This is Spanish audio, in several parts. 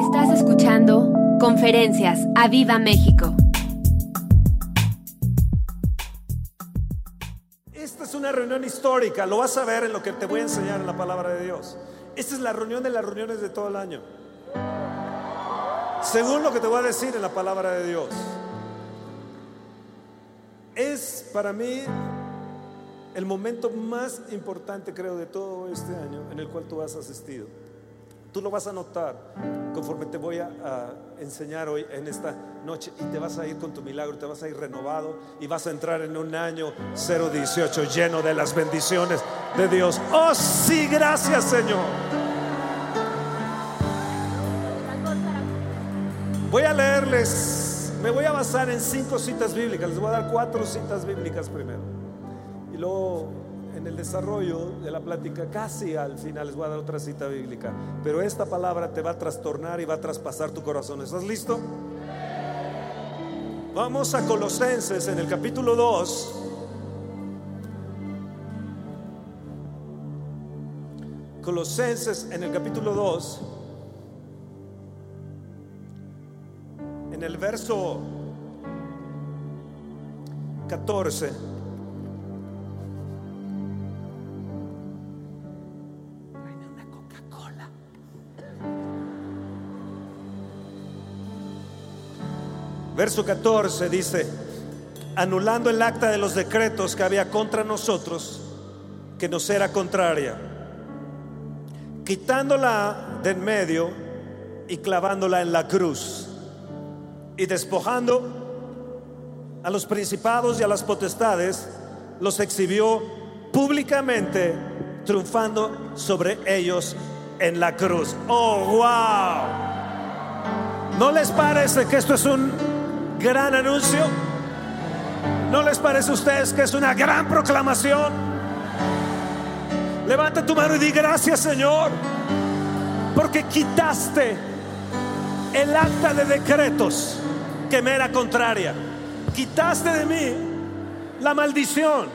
Estás escuchando Conferencias a Viva México. Esta es una reunión histórica, lo vas a ver en lo que te voy a enseñar en la palabra de Dios. Esta es la reunión de las reuniones de todo el año. Según lo que te voy a decir en la palabra de Dios. Es para mí el momento más importante, creo, de todo este año en el cual tú has asistido. Tú lo vas a notar conforme te voy a, enseñar hoy en esta noche y te vas a ir con tu milagro, te vas a ir renovado y vas a entrar en un año 018 lleno de las bendiciones de Dios. Oh sí, gracias Señor. Voy a leerles, me voy a basar en cinco citas bíblicas, les voy a dar cuatro citas bíblicas primero. Y luego en el desarrollo de la plática, casi al final les voy a dar otra cita bíblica, pero esta palabra te va a trastornar y va a traspasar tu corazón. ¿Estás listo? Vamos a Colosenses en el capítulo 2. Colosenses en el capítulo 2, en el verso 14. Verso 14 dice, anulando el acta de los decretos que había contra nosotros, que nos era contraria, quitándola de en medio y clavándola en la cruz, y despojando a los principados y a las potestades, los exhibió públicamente, triunfando sobre ellos en la cruz. Oh, wow. ¿No les parece que esto es un gran anuncio? ¿No les parece a ustedes que es una gran proclamación? Levanta tu mano y di gracias Señor, porque quitaste el acta de decretos que me era contraria. Quitaste de mí la maldición,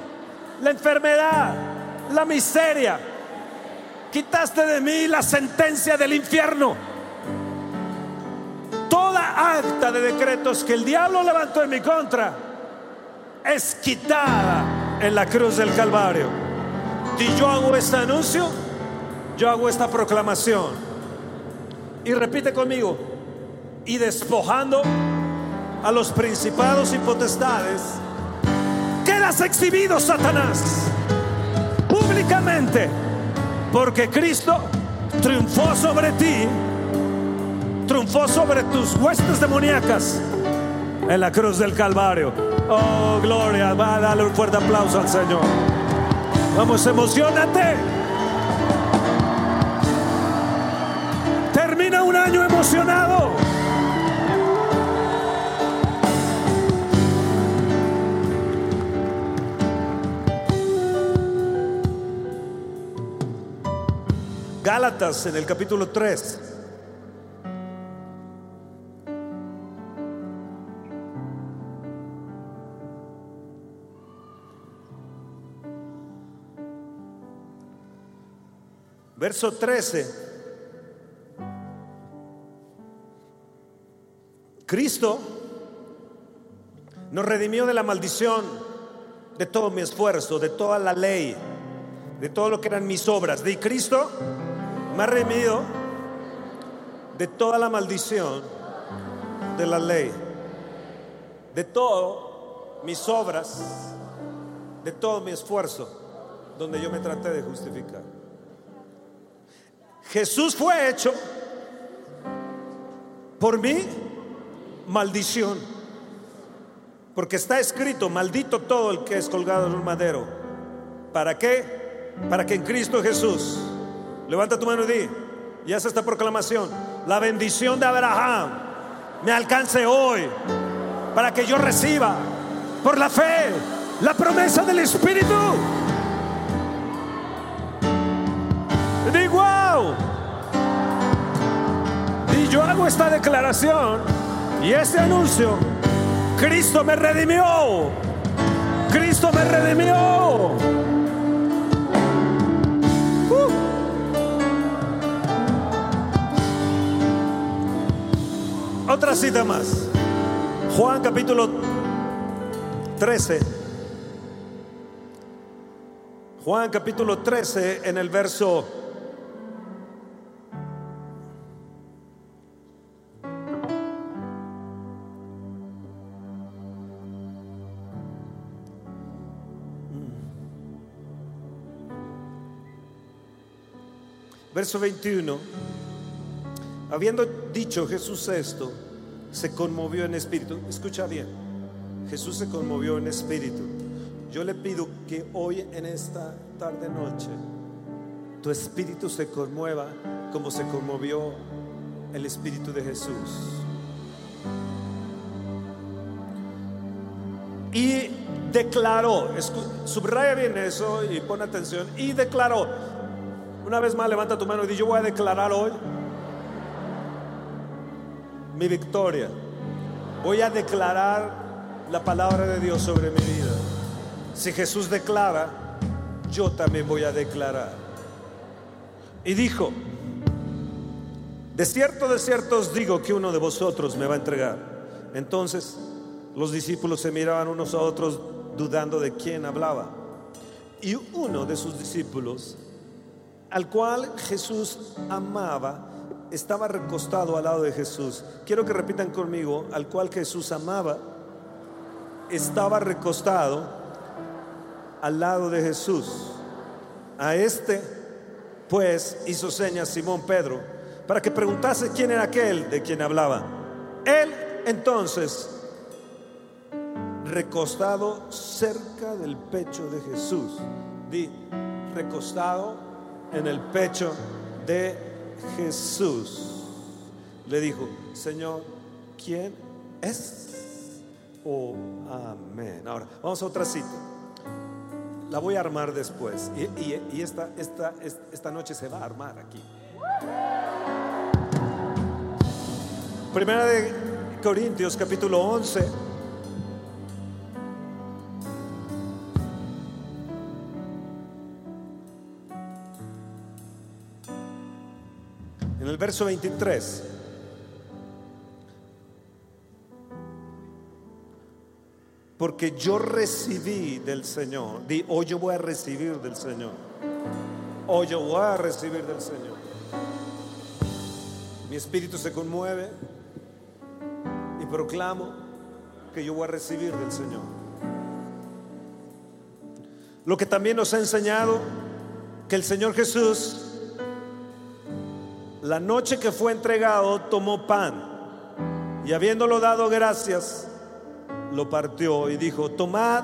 la enfermedad, la miseria. Quitaste de mí la sentencia del infierno toda acta de decretos que el diablo levantó en mi contra es quitada en la cruz del Calvario. Y yo hago este anuncio, yo hago esta proclamación. Y repite conmigo, y despojando a los principados y potestades, quedas exhibido, Satanás, públicamente, porque Cristo triunfó sobre ti triunfó sobre tus huestes demoníacas en la cruz del Calvario. Oh, gloria, va a darle un fuerte aplauso al Señor. Vamos, emocionate. Termina un año emocionado. Gálatas en el capítulo 3. Verso 13. Cristo nos redimió de la maldición, de todo mi esfuerzo, de toda la ley, de todo lo que eran mis obras. De Cristo me ha redimido de toda la maldición de la ley, de todo mis obras, de todo mi esfuerzo, donde yo me traté de justificar. Jesús fue hecho por mí maldición. Porque está escrito, maldito todo el que es colgado en un madero. ¿Para qué? Para que en Cristo Jesús, levanta tu mano y di, y haz esta proclamación, la bendición de Abraham me alcance hoy, para que yo reciba por la fe la promesa del Espíritu. Y yo hago esta declaración y este anuncio. Cristo me redimió. Cristo me redimió. Uh. otra cita más. Juan capítulo 13. Juan capítulo 13 en el verso Verso 21. Habiendo dicho Jesús esto, se conmovió en espíritu. Escucha bien. Jesús se conmovió en espíritu. Yo le pido que hoy en esta tarde noche tu espíritu se conmueva como se conmovió el espíritu de Jesús. Y declaró, subraya bien eso y pon atención, y declaró, una vez más levanta tu mano y di, yo voy a declarar hoy mi victoria. Voy a declarar la palabra de Dios sobre mi vida. Si Jesús declara, yo también voy a declarar. Y dijo, de cierto, de cierto os digo que uno de vosotros me va a entregar. Entonces los discípulos se miraban unos a otros dudando de quién hablaba. Y uno de sus discípulos, al cual Jesús amaba, estaba recostado al lado de Jesús. Quiero que repitan conmigo, al cual Jesús amaba, estaba recostado al lado de Jesús. A este, pues, hizo señas Simón Pedro para que preguntase quién era aquel de quien hablaba. Él entonces, recostado cerca del pecho de Jesús, di, recostado en el pecho de Jesús. Le dijo, Señor, ¿quién es? Oh, amén. Ahora, vamos a otra cita. La voy a armar después. Y, esta, esta, esta noche se va a armar aquí. Primera de Corintios capítulo 11 el verso 23. Porque yo recibí del Señor. Di, hoy yo voy a recibir del Señor. Hoy yo voy a recibir del Señor. Mi espíritu se conmueve y proclamo que yo voy a recibir del Señor. Lo que también nos ha enseñado que el Señor Jesús la noche que fue entregado, tomó pan y habiéndolo dado gracias, lo partió y dijo, tomad,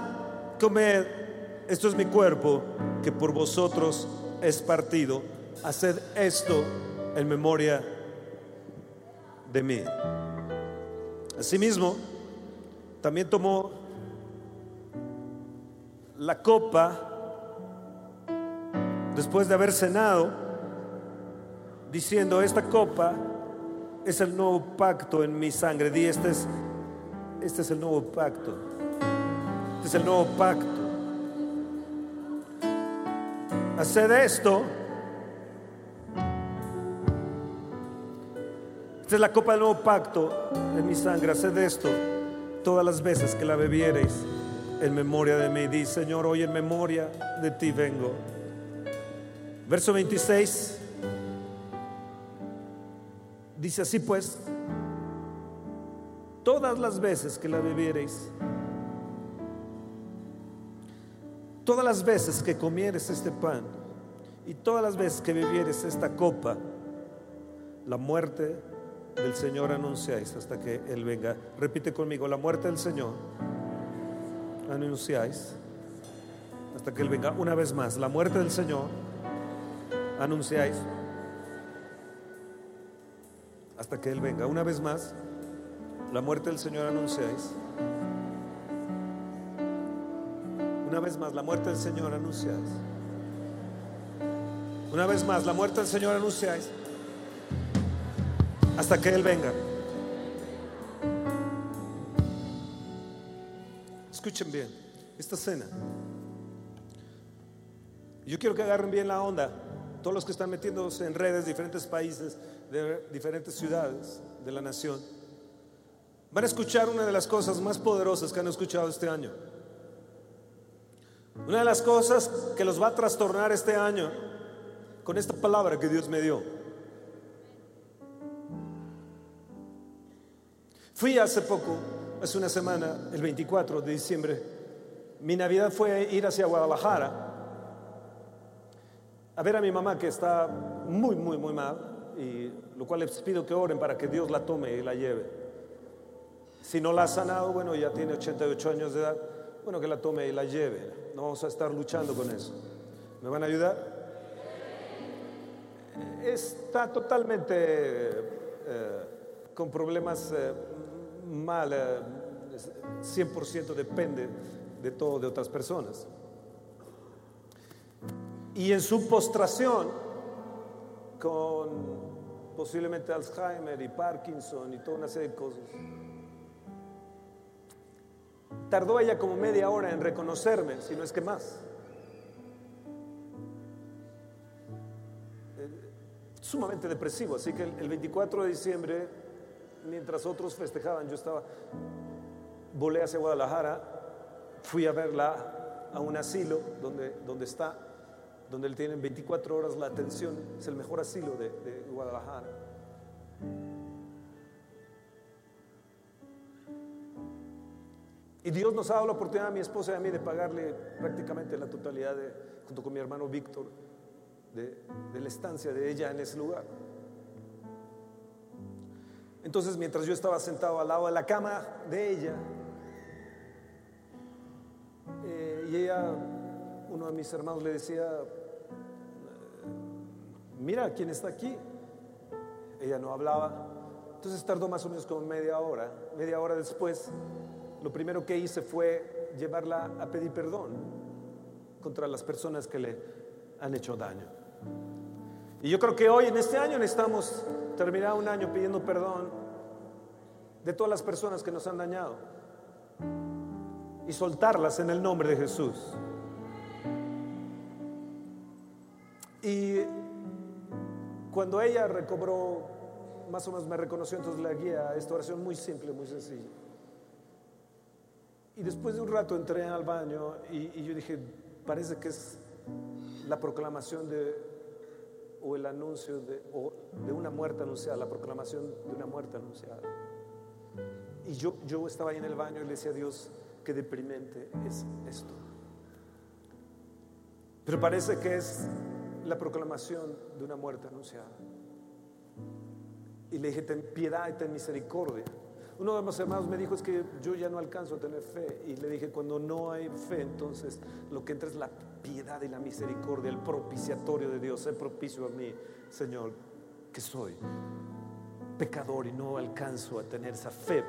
comed, esto es mi cuerpo que por vosotros es partido, haced esto en memoria de mí. Asimismo, también tomó la copa después de haber cenado diciendo, esta copa es el nuevo pacto en mi sangre. Di, este es, este es el nuevo pacto. Este es el nuevo pacto. Haced esto. Esta es la copa del nuevo pacto en mi sangre. Haced esto todas las veces que la bebiereis en memoria de mí. Di, Señor, hoy en memoria de ti vengo. Verso 26. Dice así pues, todas las veces que la bebiereis, todas las veces que comieres este pan y todas las veces que bebieres esta copa, la muerte del Señor anunciáis hasta que Él venga. Repite conmigo, la muerte del Señor anunciáis hasta que Él venga. Una vez más, la muerte del Señor anunciáis hasta que Él venga. Una vez más, la muerte del Señor anunciáis. Una vez más, la muerte del Señor anunciáis. Una vez más, la muerte del Señor anunciáis. Hasta que Él venga. Escuchen bien, esta cena. Yo quiero que agarren bien la onda. Todos los que están metiéndose en redes, diferentes países, de diferentes ciudades de la nación. van a escuchar una de las cosas más poderosas que han escuchado este año. Una de las cosas que los va a trastornar este año con esta palabra que Dios me dio. Fui hace poco, hace una semana, el 24 de diciembre, mi Navidad fue ir hacia Guadalajara a ver a mi mamá que está muy, muy, muy mal, y lo cual les pido que oren para que Dios la tome y la lleve. Si no la ha sanado, bueno, ya tiene 88 años de edad, bueno, que la tome y la lleve. No vamos a estar luchando con eso. ¿Me van a ayudar? Está totalmente eh, con problemas eh, mal, 100% eh, depende de todo de otras personas. Y en su postración, con posiblemente Alzheimer y Parkinson y toda una serie de cosas, tardó ella como media hora en reconocerme, si no es que más. Sumamente depresivo, así que el 24 de diciembre, mientras otros festejaban, yo estaba, volé hacia Guadalajara, fui a verla a un asilo donde, donde está donde le tienen 24 horas la atención, es el mejor asilo de, Guadalajara. Y Dios nos ha dado la oportunidad a mi esposa y a mí de pagarle prácticamente la totalidad, junto con mi hermano Víctor, de, la estancia de ella en ese lugar. Entonces, mientras yo estaba sentado al lado de la cama de ella, eh, y ella, uno de mis hermanos le decía, mira quién está aquí. Ella no hablaba. Entonces tardó más o menos como media hora. Media hora después, lo primero que hice fue llevarla a pedir perdón contra las personas que le han hecho daño. Y yo creo que hoy, en este año, necesitamos terminar un año pidiendo perdón de todas las personas que nos han dañado y soltarlas en el nombre de Jesús. Y cuando ella recobró, más o menos me reconoció, entonces la guía a esta oración muy simple, muy sencilla. Y después de un rato entré al baño y, yo dije, parece que es la proclamación de, o el anuncio de, de una muerte anunciada, la proclamación de una muerte anunciada. Y yo, yo estaba ahí en el baño y le decía a Dios, qué deprimente es esto. Pero parece que es la proclamación de una muerte anunciada. Y le dije, ten piedad y ten misericordia. Uno de mis hermanos me dijo, es que yo ya no alcanzo a tener fe. Y le dije, cuando no hay fe, entonces lo que entra es la piedad y la misericordia, el propiciatorio de Dios. Sé propicio a mí, Señor, que soy pecador y no alcanzo a tener esa fe.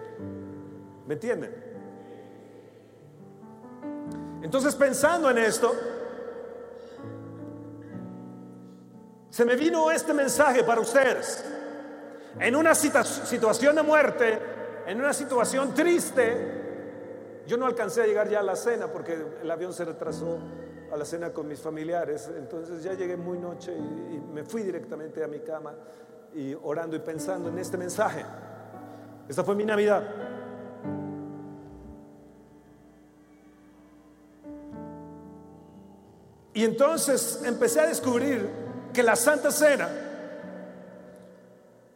¿Me entienden? Entonces pensando en esto, se me vino este mensaje para ustedes. En una situación de muerte, en una situación triste, yo no alcancé a llegar ya a la cena porque el avión se retrasó a la cena con mis familiares. Entonces ya llegué muy noche y, me fui directamente a mi cama y orando y pensando en este mensaje. Esta fue mi Navidad. Y entonces empecé a descubrir que la Santa Cena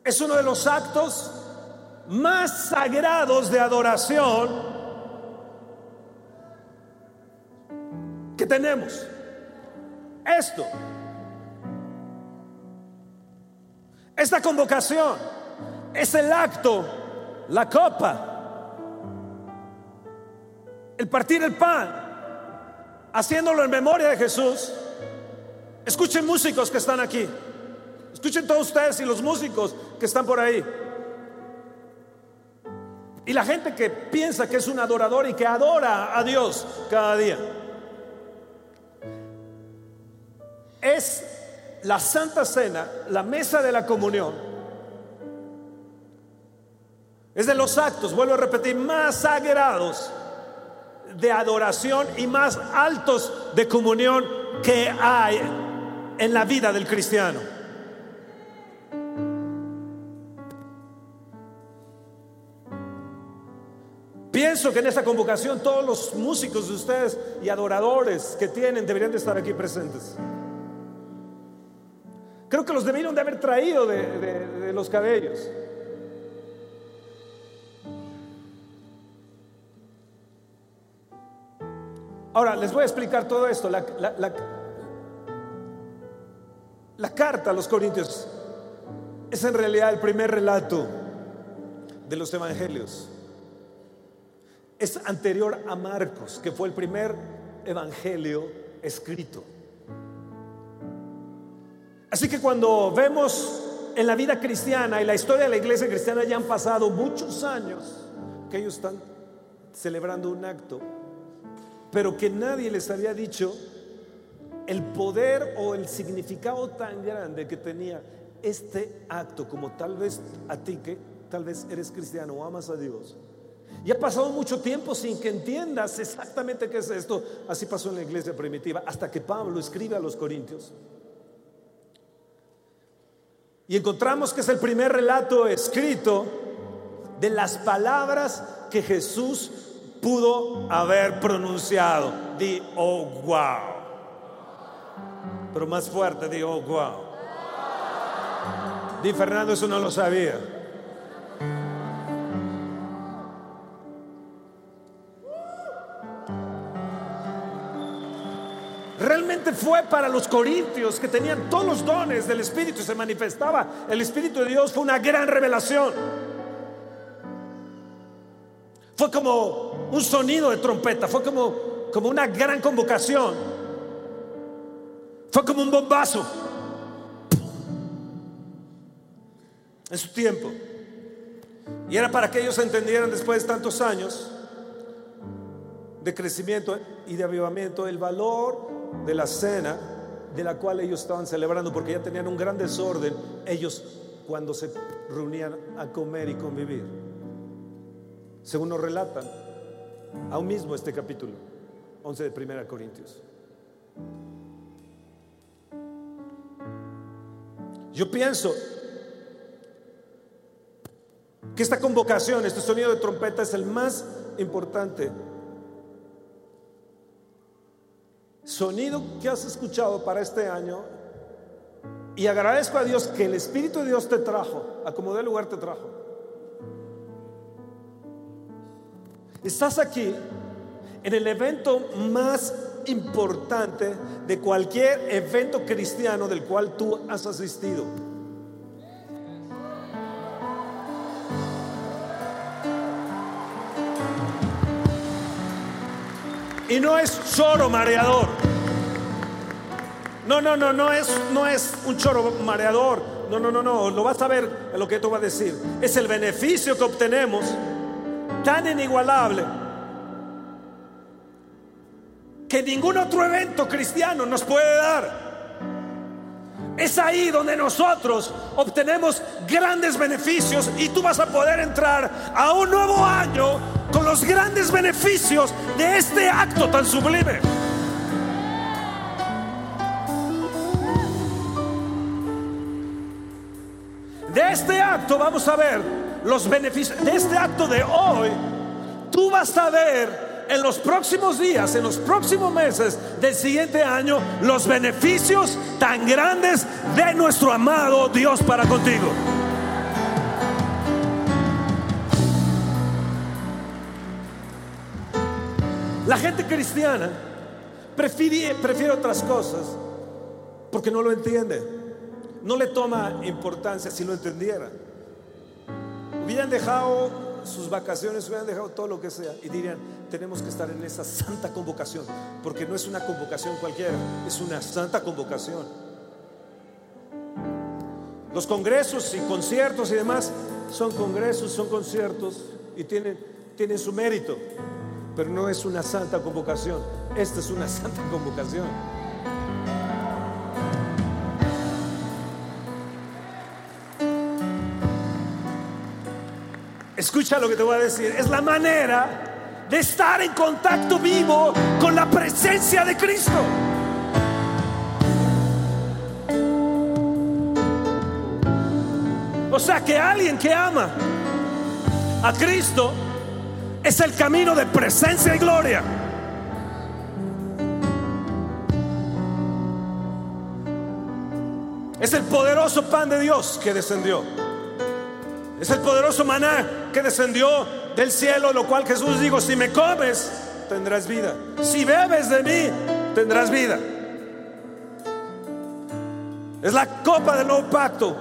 es uno de los actos más sagrados de adoración que tenemos. Esto, esta convocación es el acto, la copa, el partir el pan, haciéndolo en memoria de Jesús Escuchen músicos que están aquí. Escuchen todos ustedes y los músicos que están por ahí. Y la gente que piensa que es un adorador y que adora a Dios cada día. Es la Santa Cena, la mesa de la comunión. Es de los actos, vuelvo a repetir, más sagrados de adoración y más altos de comunión que hay en la vida del cristiano. Pienso que en esta convocación todos los músicos de ustedes y adoradores que tienen deberían de estar aquí presentes. Creo que los debieron de haber traído de, los cabellos. Ahora, les voy a explicar todo esto. La, carta a los Corintios es en realidad el primer relato de los evangelios. Es anterior a Marcos, que fue el primer evangelio escrito. Así que cuando vemos en la vida cristiana y la historia de la iglesia cristiana ya han pasado muchos años que ellos están celebrando un acto, pero que nadie les había dicho el poder o el significado tan grande que tenía este acto, como tal vez a ti que tal vez eres cristiano o amas a Dios. Y ha pasado mucho tiempo sin que entiendas exactamente qué es esto. Así pasó en la iglesia primitiva, hasta que Pablo escribe a los Corintios. Y encontramos que es el primer relato escrito de las palabras que Jesús pudo haber pronunciado. Di, oh, wow. Pero más fuerte, di, oh, wow. Di, Fernando, eso no lo sabía. Realmente fue para los corintios que tenían todos los dones del Espíritu, se manifestaba el Espíritu de Dios, fue una gran revelación. Fue como un sonido de trompeta, fue como, como una gran convocación. Fue como un bombazo. En su tiempo. Y era para que ellos entendieran después de tantos años de crecimiento y de avivamiento el valor de la cena de la cual ellos estaban celebrando, porque ya tenían un gran desorden ellos cuando se reunían a comer y convivir. Según nos relatan, aún mismo este capítulo 11 de 1 Corintios. Yo pienso que esta convocación, este sonido de trompeta es el más importante sonido que has escuchado para este año y agradezco a Dios que el Espíritu de Dios te trajo, a como de lugar te trajo. Estás aquí en el evento más importante de cualquier evento cristiano del cual tú has asistido. Y no es choro mareador. No, no, no, no es, no es un choro mareador. No, no, no, no. Lo vas a ver lo que tú vas a decir. Es el beneficio que obtenemos tan inigualable que ningún otro evento cristiano nos puede dar. Es ahí donde nosotros obtenemos grandes beneficios y tú vas a poder entrar a un nuevo año con los grandes beneficios de este acto tan sublime. De este acto vamos a ver los beneficios. De este acto de hoy, tú vas a ver en los próximos días, en los próximos meses del siguiente año, los beneficios tan grandes de nuestro amado Dios para contigo. La gente cristiana prefiere, otras cosas porque no lo entiende. No le toma importancia si lo entendiera. Hubieran dejado sus vacaciones, hubieran dejado todo lo que sea y dirían, tenemos que estar en esa santa convocación, porque no es una convocación cualquiera, es una santa convocación. Los congresos y conciertos y demás son congresos, son conciertos y tienen, tienen su mérito pero no es una santa convocación. Esta es una santa convocación. Escucha lo que te voy a decir. Es la manera de estar en contacto vivo con la presencia de Cristo. O sea que alguien que ama a Cristo Es el camino de presencia y gloria. Es el poderoso pan de Dios que descendió. Es el poderoso maná que descendió del cielo, lo cual Jesús dijo, si me comes, tendrás vida. Si bebes de mí, tendrás vida. Es la copa del nuevo pacto.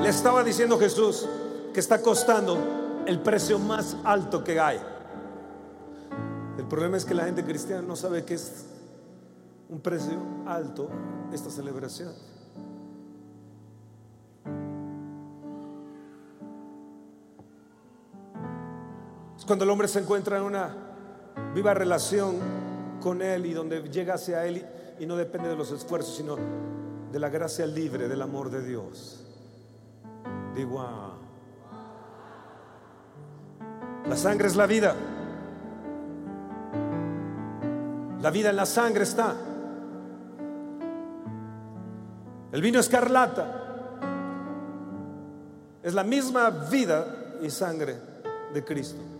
Le estaba diciendo Jesús que está costando el precio más alto que hay. El problema es que la gente cristiana no sabe que es un precio alto esta celebración. Cuando el hombre se encuentra en una viva relación con Él y donde llega hacia Él y no depende de los esfuerzos, sino de la gracia libre, del amor de Dios. Digo, ah. la sangre es la vida. La vida en la sangre está. El vino escarlata es la misma vida y sangre de Cristo.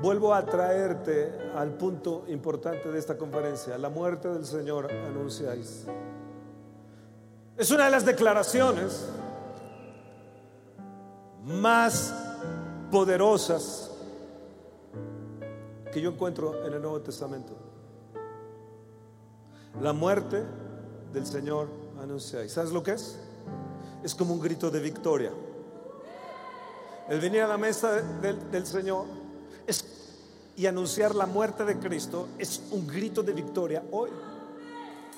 Vuelvo a traerte al punto importante de esta conferencia. La muerte del Señor anunciáis. Es una de las declaraciones más poderosas que yo encuentro en el Nuevo Testamento. La muerte del Señor anunciáis. ¿Sabes lo que es? Es como un grito de victoria. El venir a la mesa del, del Señor y anunciar la muerte de Cristo es un grito de victoria hoy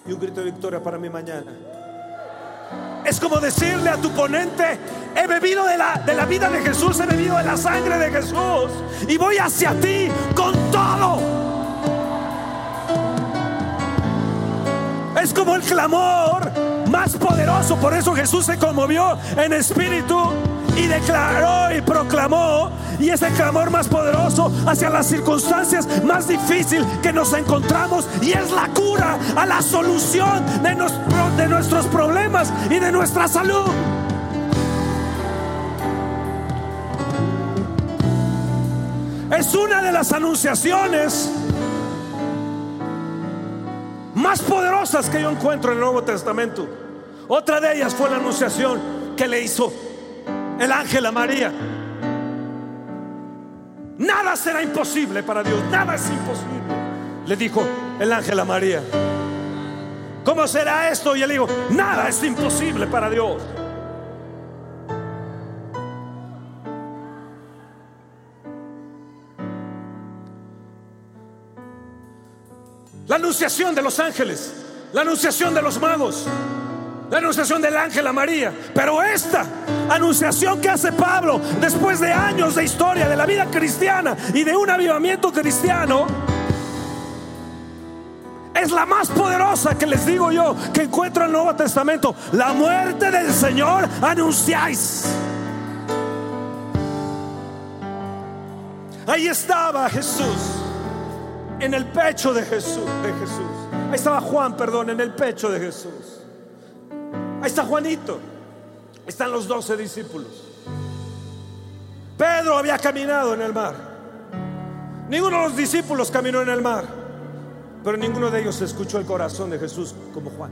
y un grito de victoria para mi mañana. Es como decirle a tu ponente, he bebido de la, de la vida de Jesús, he bebido de la sangre de Jesús y voy hacia ti con todo. Es como el clamor más poderoso, por eso Jesús se conmovió en espíritu y declaró y proclamó y ese clamor más poderoso hacia las circunstancias más difíciles que nos encontramos y es la cura a la solución de, de nuestros problemas y de nuestra salud. Es una de las anunciaciones más poderosas que yo encuentro en el Nuevo Testamento. Otra de ellas fue la anunciación que le hizo el ángel a María. Nada será imposible para Dios, nada es imposible. Le dijo el ángel a María. ¿Cómo será esto? Y él dijo, nada es imposible para Dios. La anunciación de los ángeles, la anunciación de los magos, la anunciación del ángel a María. Pero esta anunciación que hace Pablo después de años de historia de la vida cristiana y de un avivamiento cristiano, es la más poderosa que les digo yo que encuentro en el Nuevo Testamento. La muerte del Señor anunciáis. Ahí estaba Jesús, en el pecho de Jesús, de Jesús. Ahí estaba Juan, perdón, en el pecho de Jesús. Está Juanito. Están los doce discípulos. Pedro había caminado en el mar. Ninguno de los discípulos caminó en el mar. Pero ninguno de ellos escuchó el corazón de Jesús como Juan.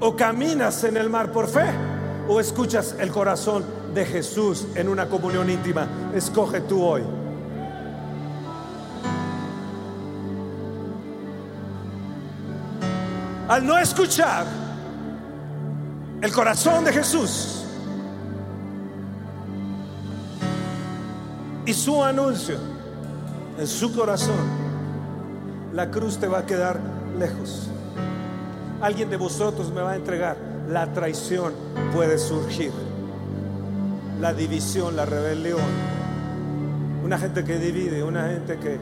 O caminas en el mar por fe o escuchas el corazón de Jesús en una comunión íntima. Escoge tú hoy. Al no escuchar el corazón de Jesús y su anuncio en su corazón, la cruz te va a quedar lejos. Alguien de vosotros me va a entregar. La traición puede surgir. La división, la rebelión. Una gente que divide, una gente que,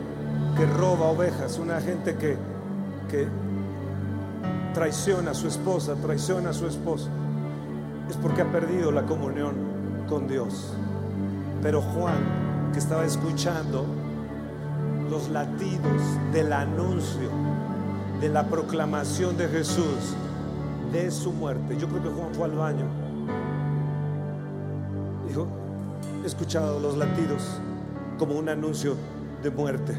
que roba ovejas, una gente que, que traiciona a su esposa, traiciona a su esposo, es porque ha perdido la comunión con Dios. Pero Juan, que estaba escuchando los latidos del anuncio, de la proclamación de Jesús, de su muerte, yo creo que Juan fue al baño Dijo, he escuchado los latidos como un anuncio de muerte.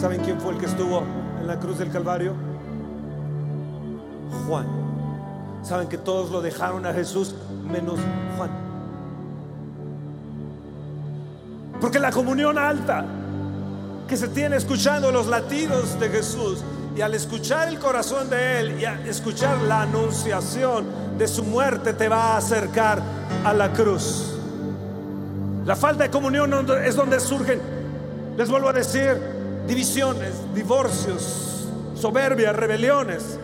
¿Saben quién fue el que estuvo en la cruz del Calvario? Juan. ¿Saben que todos lo dejaron a Jesús menos Juan? Porque la comunión alta que se tiene escuchando los latidos de Jesús y al escuchar el corazón de Él y al escuchar la anunciación de su muerte te va a acercar a la cruz. La falta de comunión es donde surgen, les vuelvo a decir, divisiones, divorcios, soberbias, rebeliones,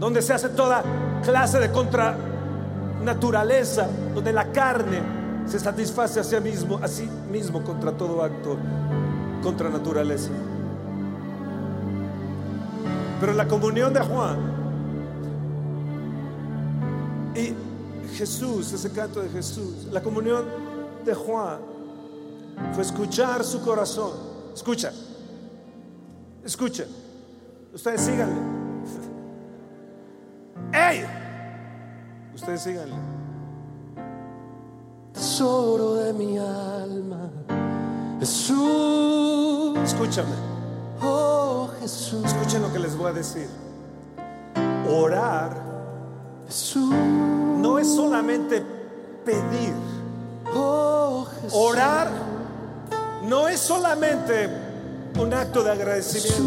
donde se hace toda clase de contra naturaleza, donde la carne se satisface a sí mismo, a sí mismo contra todo acto contra naturaleza. Pero la comunión de Juan y Jesús, ese canto de Jesús, la comunión de Juan fue escuchar su corazón. Escucha, escucha. Ustedes síganle. ¡Ey! Ustedes síganle. Tesoro de mi alma, Jesús. Escúchame. Oh Jesús, Escuchen lo que les voy a decir. Orar Jesús. no es solamente pedir. Oh Jesús. Orar no es solamente un acto de agradecimiento.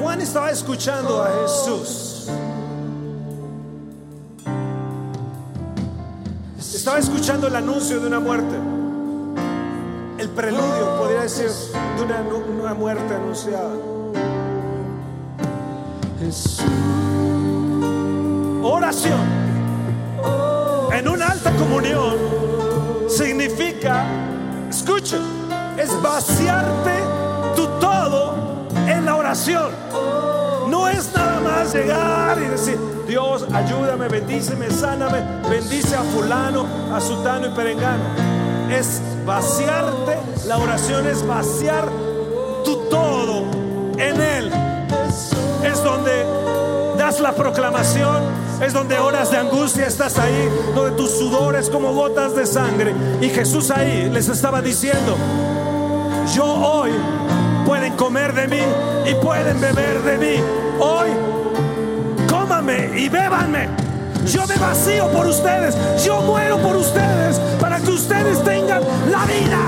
Juan estaba escuchando a Jesús. Estaba escuchando el anuncio de una muerte. El preludio, podría decir, de una, una muerte anunciada. Oración en una alta comunión significa, escucha, es vaciarte tu todo en la oración. No es nada más llegar y decir, Dios, ayúdame, bendíceme, sáname, bendice a fulano, a sutano y perengano. Es vaciarte, la oración es vaciar tu todo en Él. Es donde das la proclamación, es donde horas de angustia estás ahí, donde tus sudores como gotas de sangre. Y Jesús ahí les estaba diciendo, yo hoy pueden comer de mí y pueden beber de mí. Hoy cómame y bébanme. Yo me vacío por ustedes, yo muero por ustedes para que ustedes tengan la vida.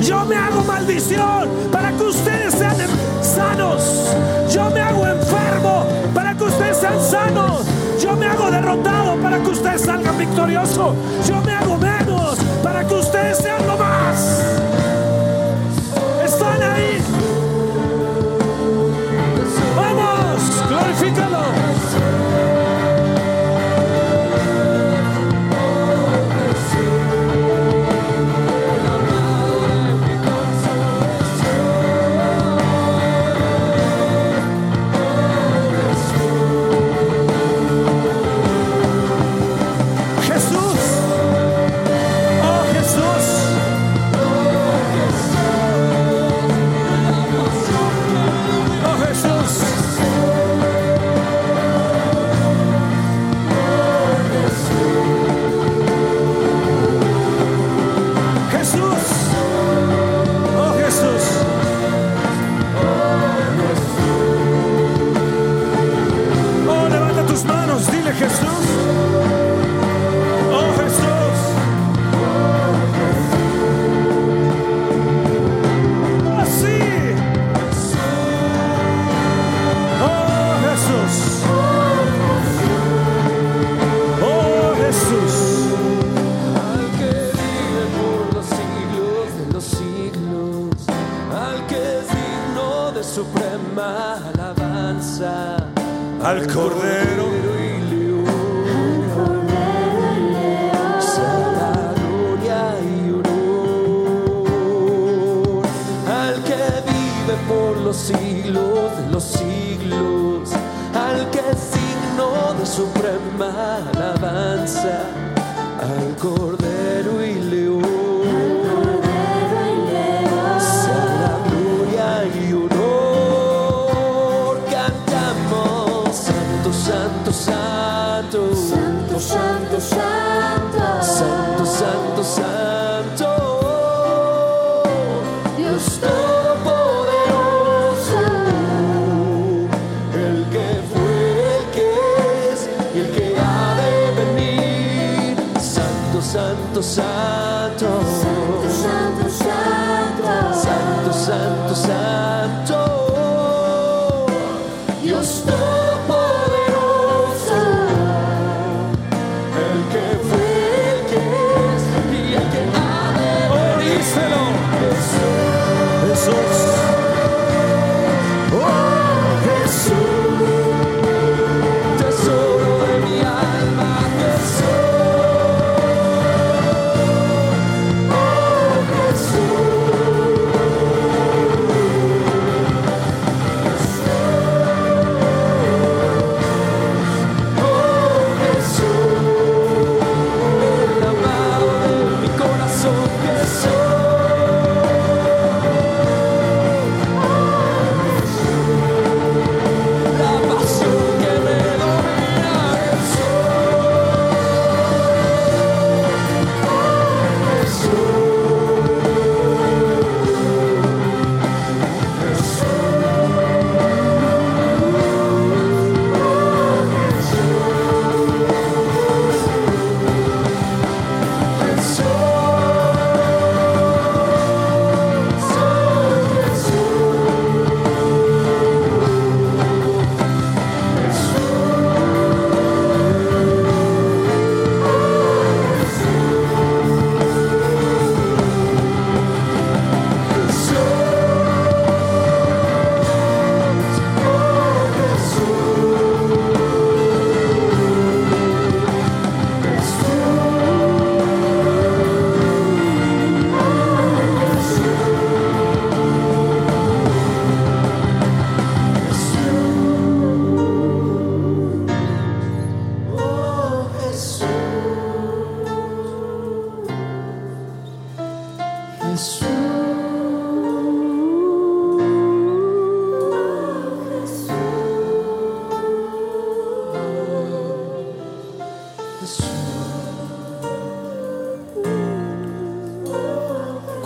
Yo me hago maldición para que ustedes sean sanos. Yo me hago enfermo para que ustedes sean sanos. Yo me hago derrotado para que ustedes salgan victoriosos. Yo me hago menos para que ustedes sean lo más. Costello. Alabanza, Al Cordero. y león, sea la gloria y honor. Al que vive por los siglos de los siglos, al que es digno de suprema alabanza, al Cordero y Santo,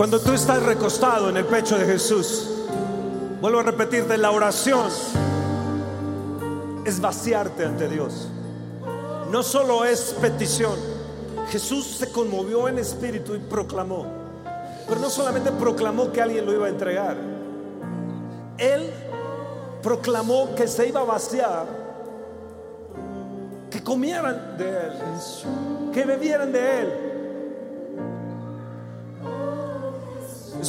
Cuando tú estás recostado en el pecho de Jesús, vuelvo a repetirte, la oración es vaciarte ante Dios. No solo es petición. Jesús se conmovió en espíritu y proclamó. Pero no solamente proclamó que alguien lo iba a entregar. Él proclamó que se iba a vaciar, que comieran de Él, que bebieran de Él.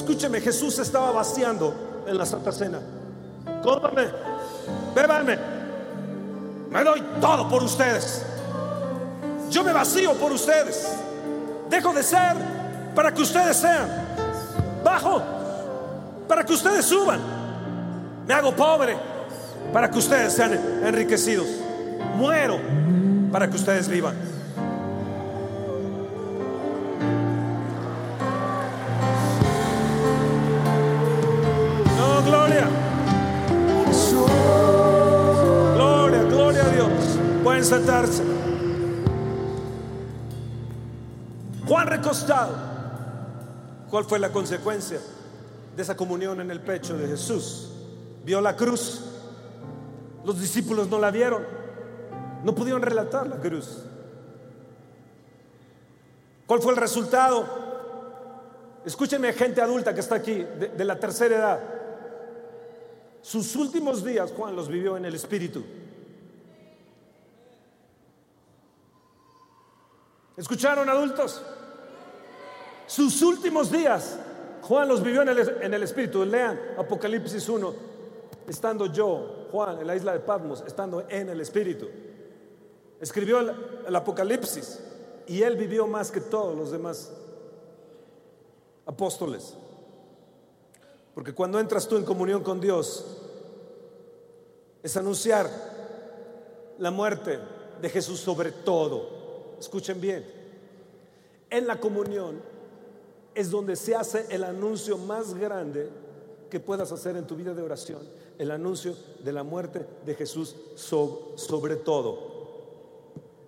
Escúcheme, Jesús estaba vaciando en la Santa Cena. Cómame, bébanme. Me doy todo por ustedes. Yo me vacío por ustedes. Dejo de ser para que ustedes sean. Bajo para que ustedes suban. Me hago pobre para que ustedes sean enriquecidos. Muero para que ustedes vivan. Gloria. Gloria, gloria a Dios. Pueden sentarse. Juan recostado. ¿Cuál fue la consecuencia de esa comunión en el pecho de Jesús? Vio la cruz. Los discípulos no la vieron. No pudieron relatar la cruz. ¿Cuál fue el resultado? Escúchenme, gente adulta que está aquí, de, de la tercera edad. Sus últimos días Juan los vivió en el Espíritu. ¿Escucharon adultos? Sus últimos días Juan los vivió en el, en el Espíritu. Lean Apocalipsis 1, estando yo, Juan, en la isla de Patmos, estando en el Espíritu. Escribió el, el Apocalipsis y él vivió más que todos los demás apóstoles. Porque cuando entras tú en comunión con Dios, es anunciar la muerte de Jesús sobre todo. Escuchen bien, en la comunión es donde se hace el anuncio más grande que puedas hacer en tu vida de oración, el anuncio de la muerte de Jesús sobre todo.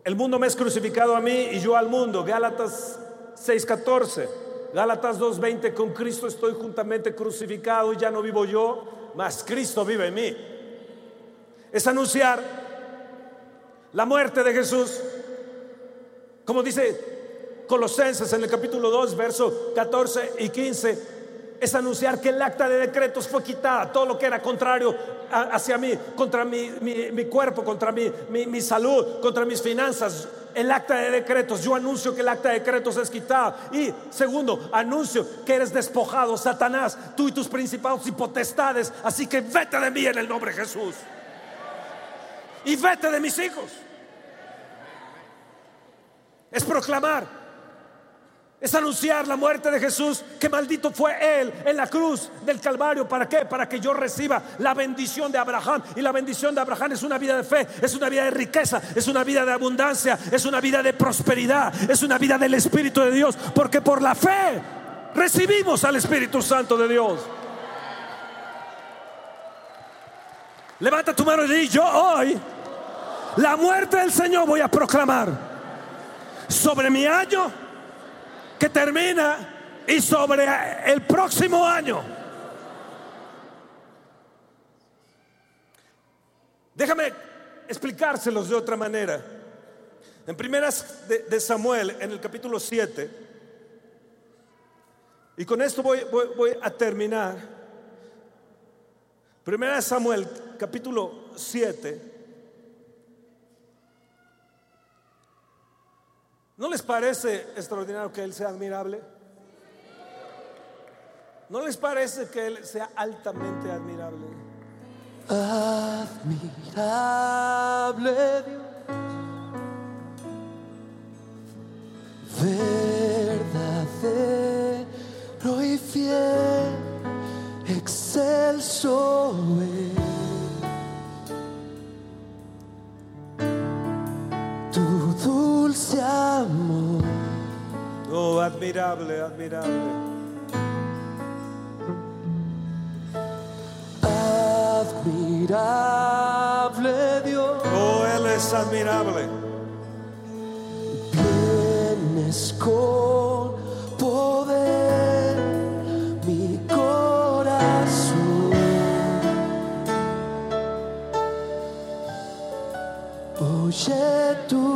El mundo me es crucificado a mí y yo al mundo. Gálatas 6:14. Gálatas 2:20. Con Cristo estoy juntamente crucificado y ya no vivo yo, mas Cristo vive en mí. Es anunciar la muerte de Jesús. Como dice Colosenses en el capítulo 2, verso 14 y 15 es anunciar que el acta de decretos fue quitada, todo lo que era contrario hacia mí, contra mi, cuerpo, contra mi, mi, salud, contra mis finanzas. El acta de decretos, yo anuncio que el acta de decretos es quitada. Y segundo, anuncio que eres despojado, Satanás, tú y tus principados y potestades. Así que vete de mí en el nombre de Jesús. Y vete de mis hijos. Es proclamar es anunciar la muerte de Jesús, que maldito fue Él en la cruz del Calvario. ¿Para qué? Para que yo reciba la bendición de Abraham. Y la bendición de Abraham es una vida de fe, es una vida de riqueza, es una vida de abundancia, es una vida de prosperidad, es una vida del Espíritu de Dios. Porque por la fe recibimos al Espíritu Santo de Dios. Levanta tu mano y di, yo hoy la muerte del Señor voy a proclamar sobre mi año que termina y sobre el próximo año. Déjame explicárselos de otra manera. En primeras de, Samuel, en el capítulo 7, y con esto voy, voy, a terminar. Primera Samuel, capítulo 7. ¿No les parece extraordinario que Él sea admirable? ¿No les parece que Él sea altamente admirable? Admirable Dios, verdadero y fiel, excelso Oh, admirable, admirable. Admirable Dios. Oh, Él es admirable. Vienes con poder mi corazón. Oye tu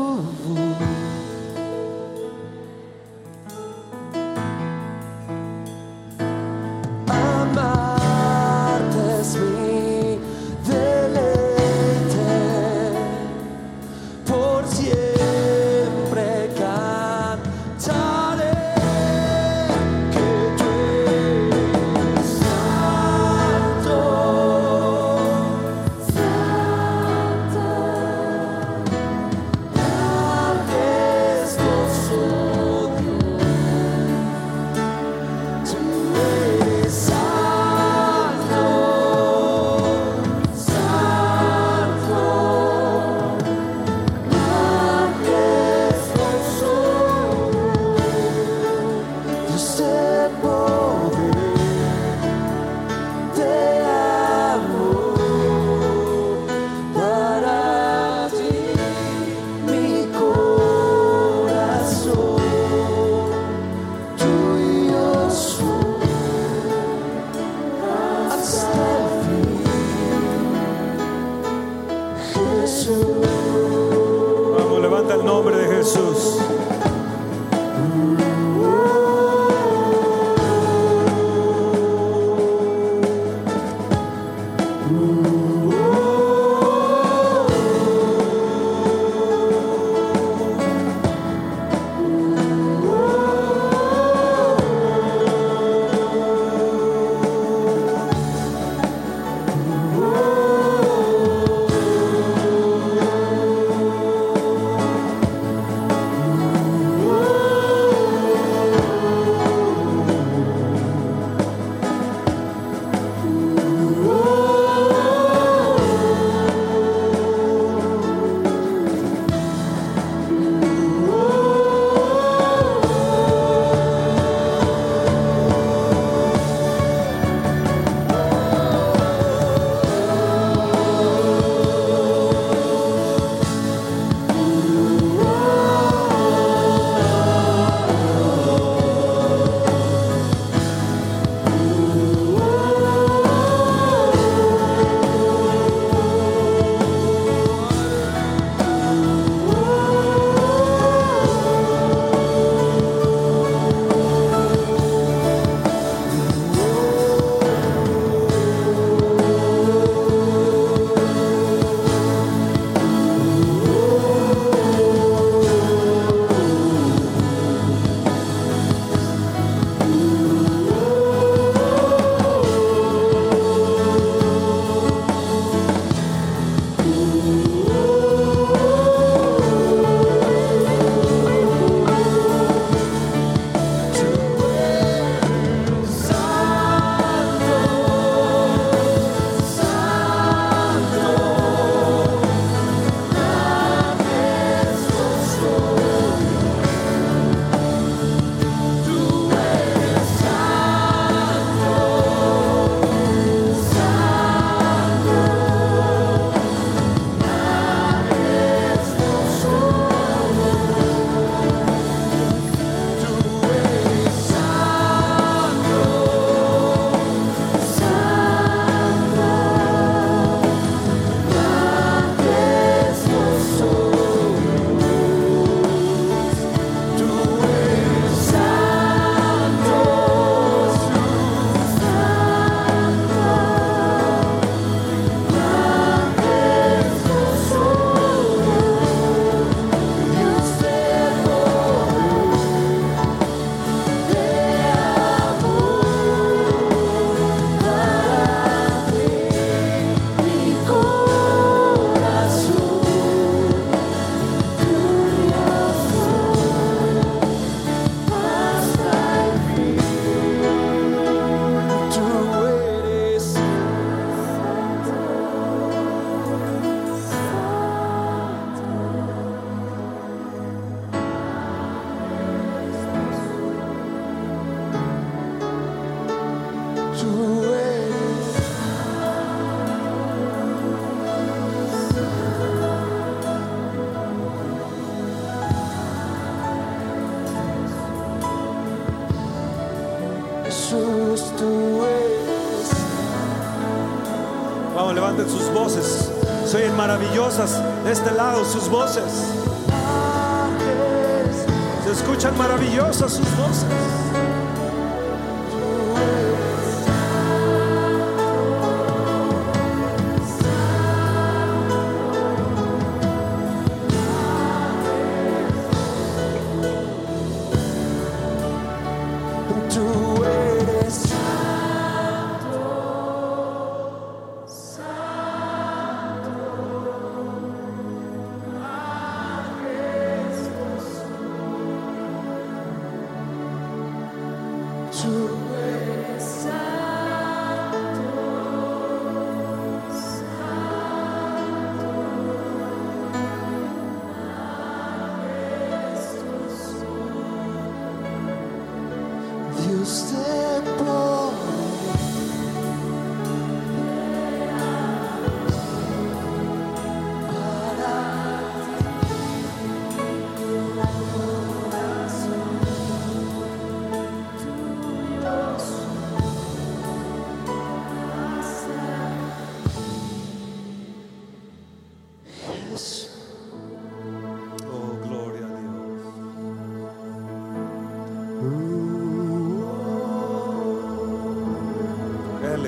voces. Se oyen maravillosas de este lado sus voces. Se escuchan maravillosas sus voces.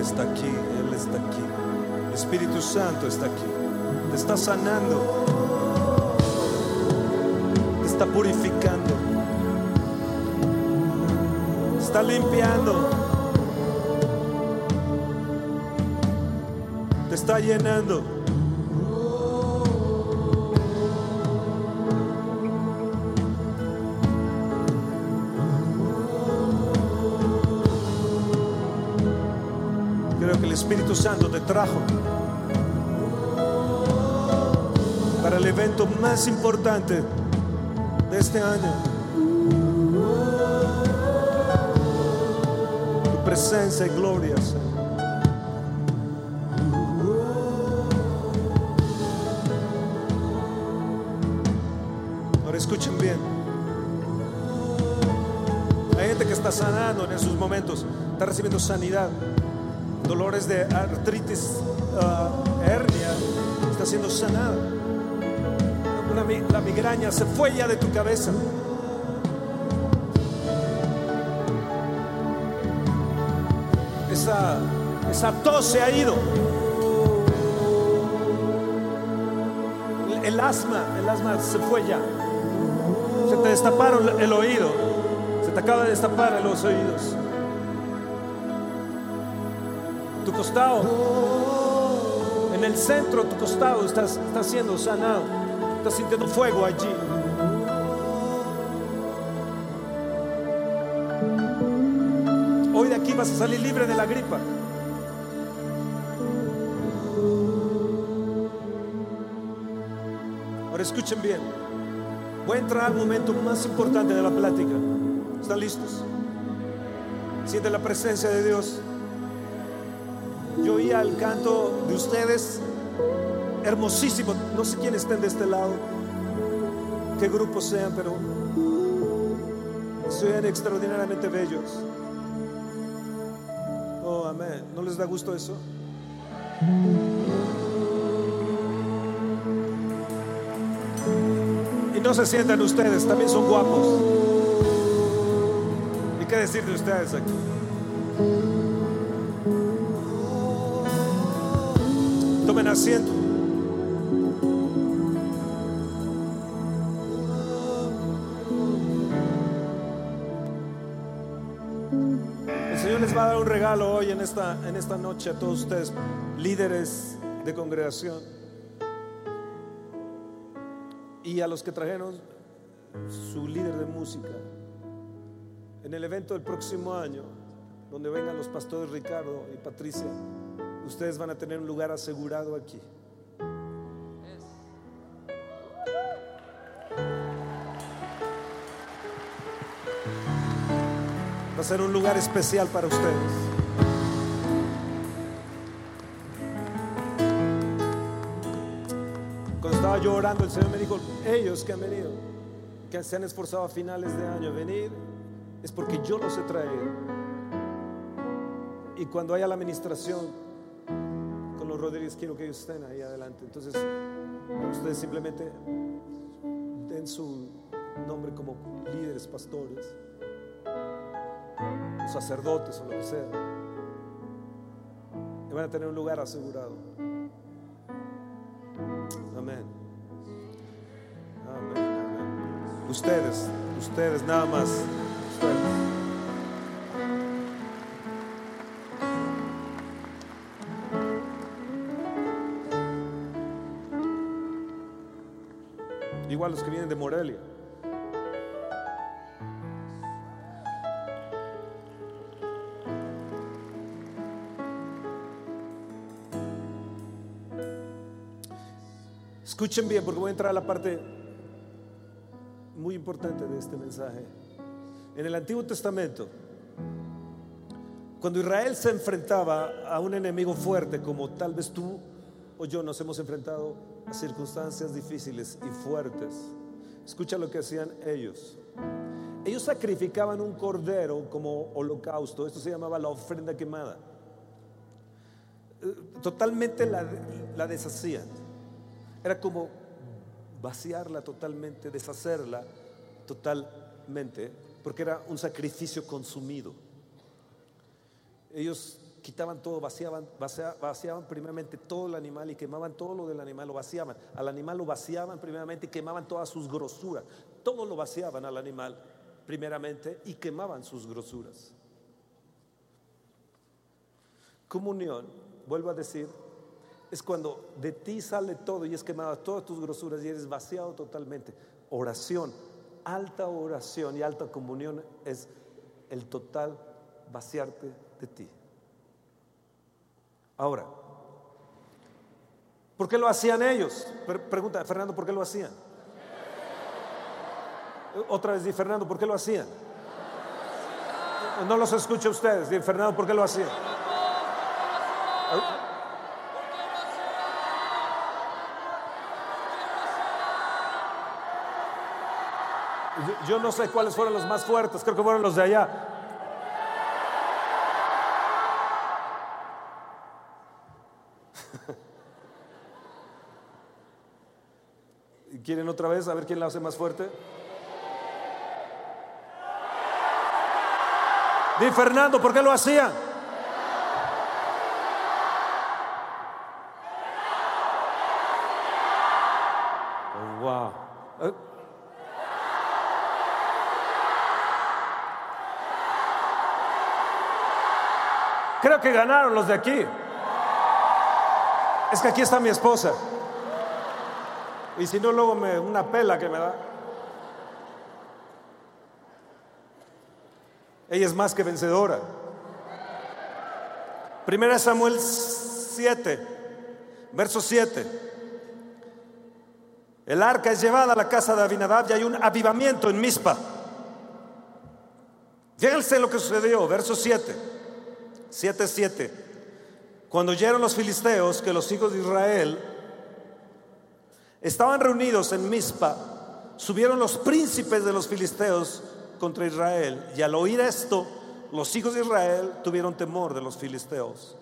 Está aquí, Él está aquí. El Espíritu Santo está aquí. Te está sanando. Te está purificando. Está limpiando. Te está llenando. Espíritu Santo te trajo para el evento más importante de este año. Tu presencia y gloria. Ahora escuchen bien. Hay gente que está sanando en esos momentos, está recibiendo sanidad dolores de artritis, ah, hernia, está siendo sanada. La migraña se fue ya de tu cabeza. Esa, esa tos se ha ido. El asma, el asma se fue ya. Se te destaparon el oído. Se te acaba de destapar los oídos. En el centro de tu costado estás, estás siendo sanado, estás sintiendo fuego allí. Hoy de aquí vas a salir libre de la gripa. Ahora escuchen bien. Voy a entrar al momento más importante de la plática. ¿Están listos? Siente la presencia de Dios. Canto de ustedes, hermosísimo. No sé quién estén de este lado, qué grupos sean, pero se oyen extraordinariamente bellos. Oh, amén. ¿No les da gusto eso? Y no se sientan ustedes, también son guapos. ¿Y qué decir de ustedes aquí? Asiento. El Señor les va a dar un regalo hoy en esta, en esta noche a todos ustedes, líderes de congregación. Y a los que trajeron su líder de música. En el evento del próximo año, donde vengan los pastores Ricardo y Patricia, ustedes van a tener un lugar asegurado aquí. Va a ser un lugar especial para ustedes. Cuando estaba yo orando, el Señor me dijo, ellos que han venido, que se han esforzado a finales de año a venir, es porque yo los he traído. Y cuando haya la administración Rodríguez, quiero que ellos estén ahí adelante. Entonces, ustedes simplemente den su nombre como líderes, pastores, sacerdotes o lo que sea. Y van a tener un lugar asegurado. Amén. Amén, amén. Ustedes, ustedes nada más. Ustedes. Escuchen bien porque voy a entrar a la parte muy importante de este mensaje. En el Antiguo Testamento, cuando Israel se enfrentaba a un enemigo fuerte como tal vez tú o yo nos hemos enfrentado a circunstancias difíciles y fuertes, escucha lo que hacían ellos. Ellos sacrificaban un cordero como holocausto, esto se llamaba la ofrenda quemada. Eh, totalmente la, la deshacían. Era como vaciarla totalmente, deshacerla totalmente, porque era un sacrificio consumido. Ellos quitaban todo, vaciaban, vaciaban, primeramente todo el animal y quemaban todo lo del animal, lo vaciaban. Al animal lo vaciaban primeramente y quemaban todas sus grosuras. Todo lo vaciaban al animal primeramente y quemaban sus grosuras. Comunión, vuelvo a decir, es cuando de ti sale todo y es quemada todas tus grosuras y eres vaciado totalmente. Oración, alta oración y alta comunión es el total vaciarte de ti. Ahora, ¿por qué lo hacían ellos? Pregunta, Fernando, ¿por qué lo hacían? Otra vez, di Fernando, ¿por qué lo hacían? No los escucha ustedes, di Fernando, ¿por qué lo hacían? Yo no sé cuáles fueron los más fuertes, creo que fueron los de allá. ¿Quieren otra vez a ver quién la hace más fuerte? Di Fernando, ¿por qué lo hacían? Oh, wow. Eh, Creo que ganaron los de aquí. Es que aquí está mi esposa. Y si no, luego me una pela que me da. Ella es más que vencedora. Primera Samuel 7, verso 7. El arca es llevada a la casa de Abinadab y hay un avivamiento en Mispa. Fíjense lo que sucedió, verso 7. 7:7. Cuando oyeron los filisteos que los hijos de Israel estaban reunidos en Mizpa, subieron los príncipes de los filisteos contra Israel. Y al oír esto, los hijos de Israel tuvieron temor de los filisteos.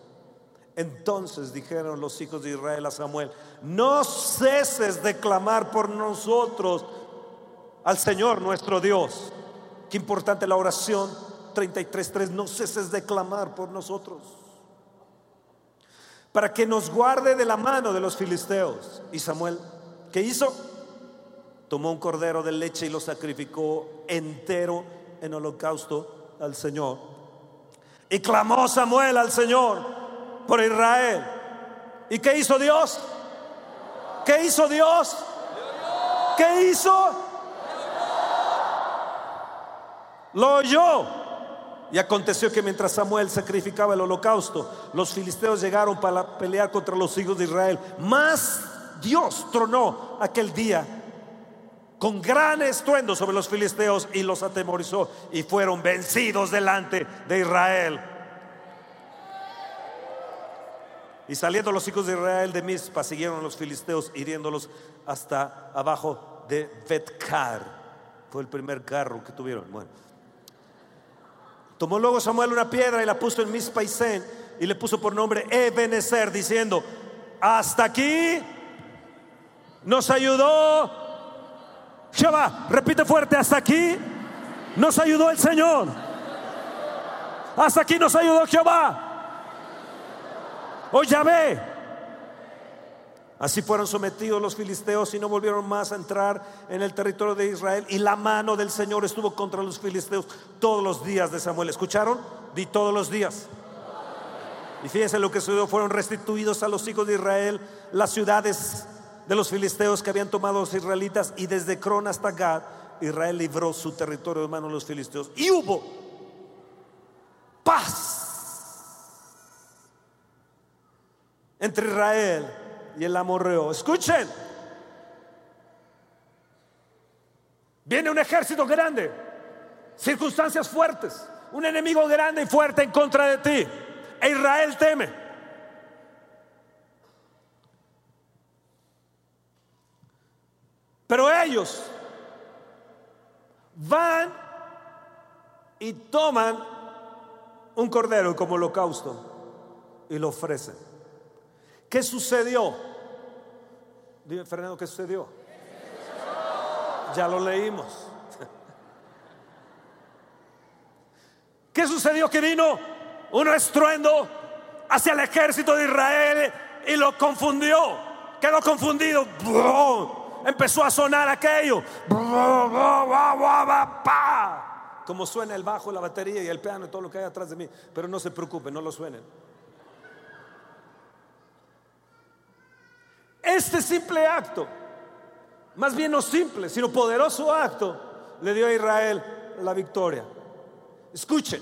Entonces dijeron los hijos de Israel a Samuel, no ceses de clamar por nosotros al Señor nuestro Dios. Qué importante la oración 33.3, no ceses de clamar por nosotros. Para que nos guarde de la mano de los filisteos. Y Samuel, ¿qué hizo? Tomó un cordero de leche y lo sacrificó entero en holocausto al Señor. Y clamó Samuel al Señor por Israel. ¿Y qué hizo Dios? ¿Qué hizo Dios? ¿Qué hizo? Lo oyó. Y aconteció que mientras Samuel sacrificaba el holocausto, los filisteos llegaron para pelear contra los hijos de Israel. Más Dios tronó aquel día con gran estruendo sobre los filisteos y los atemorizó y fueron vencidos delante de Israel. Y saliendo los hijos de Israel de Mizpa, siguieron a los filisteos hiriéndolos hasta abajo de Betcar. Fue el primer carro que tuvieron. Bueno. Tomó luego Samuel una piedra y la puso en Mispa y y le puso por nombre Ebenezer, diciendo: Hasta aquí nos ayudó Jehová. Repite fuerte, hasta aquí nos ayudó el Señor. Hasta aquí nos ayudó Jehová. O Yahvé. Así fueron sometidos los filisteos y no volvieron más a entrar en el territorio de Israel. Y la mano del Señor estuvo contra los filisteos todos los días de Samuel. ¿Escucharon? Di todos los días. Y fíjense lo que sucedió. Fueron restituidos a los hijos de Israel las ciudades de los filisteos que habían tomado los israelitas. Y desde Cron hasta Gad, Israel libró su territorio de manos de los filisteos. Y hubo paz entre Israel y el amorreo. Escuchen. Viene un ejército grande, circunstancias fuertes, un enemigo grande y fuerte en contra de ti. E Israel teme. Pero ellos van y toman un cordero como holocausto y lo ofrecen. ¿Qué sucedió? Dime, Fernando, ¿qué sucedió? Ya lo leímos. ¿Qué sucedió? Que vino un estruendo hacia el ejército de Israel y lo confundió. Quedó confundido. Empezó a sonar aquello. Como suena el bajo, la batería y el piano y todo lo que hay atrás de mí. Pero no se preocupen, no lo suenen. Este simple acto, más bien no simple, sino poderoso acto, le dio a Israel la victoria. Escuchen,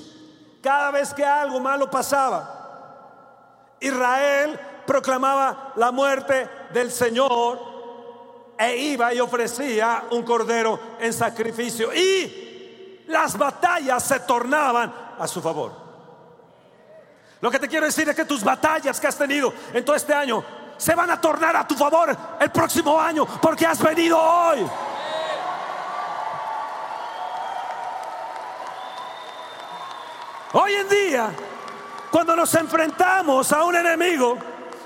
cada vez que algo malo pasaba, Israel proclamaba la muerte del Señor e iba y ofrecía un cordero en sacrificio. Y las batallas se tornaban a su favor. Lo que te quiero decir es que tus batallas que has tenido en todo este año se van a tornar a tu favor el próximo año porque has venido hoy. Hoy en día, cuando nos enfrentamos a un enemigo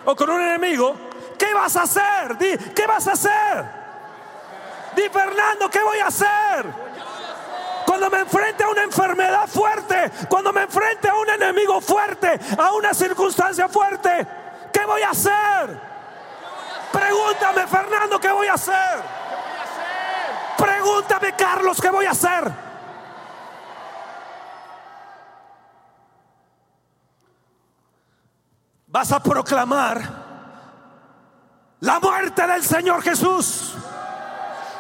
o con un enemigo, ¿qué vas a hacer? Di, ¿qué vas a hacer? Di, Fernando, ¿qué voy a hacer? Cuando me enfrente a una enfermedad fuerte, cuando me enfrente a un enemigo fuerte, a una circunstancia fuerte, ¿Qué voy a hacer? Pregúntame, Fernando, ¿qué voy a hacer? Pregúntame, Carlos, ¿qué voy a hacer? Vas a proclamar la muerte del Señor Jesús.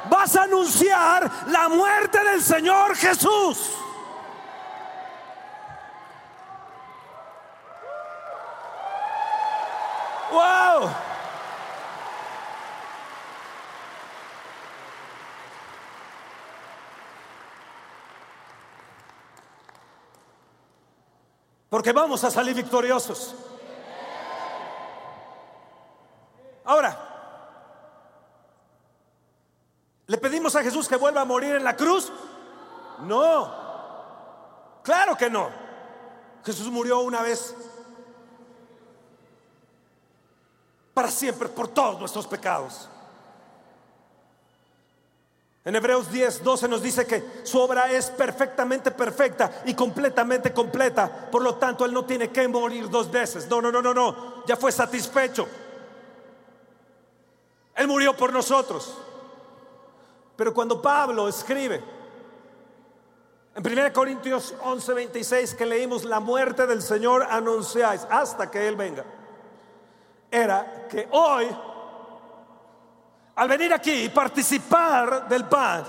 Vas a anunciar la muerte del Señor Jesús. ¡Wow! Porque vamos a salir victoriosos. Ahora, ¿le a Jesús que vuelva a morir en la cruz? No. Claro que no. Jesús murió una vez para siempre por todos nuestros pecados. En Hebreos 10, 12 nos dice que su obra es perfectamente perfecta y completamente completa. Por lo tanto, Él no tiene que morir dos veces. No, no, no, no, no. Ya fue satisfecho. Él murió por nosotros. Pero cuando Pablo escribe en 1 Corintios 11, 26 que leímos, la muerte del Señor anunciáis hasta que Él venga era que hoy, al venir aquí y participar del pan,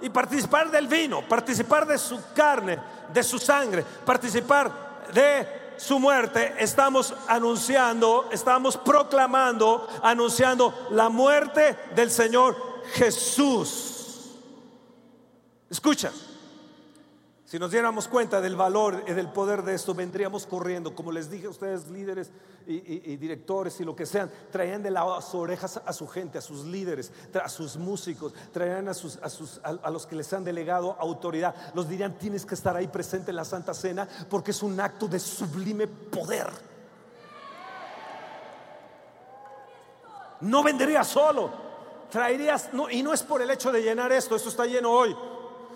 y participar del vino, participar de su carne, de su sangre, participar de su muerte, estamos anunciando, estamos proclamando, anunciando la muerte del Señor Jesús. Escucha. Si nos diéramos cuenta del valor y del poder de esto, vendríamos corriendo. Como les dije a ustedes, líderes y, directores y lo que sean, traían de las orejas a su gente, a sus líderes, a sus músicos, traían a, a, los que les han delegado autoridad. Los dirían, tienes que estar ahí presente en la Santa Cena porque es un acto de sublime poder. no vendría solo. Traerías, no, y no es por el hecho de llenar esto, esto está lleno hoy,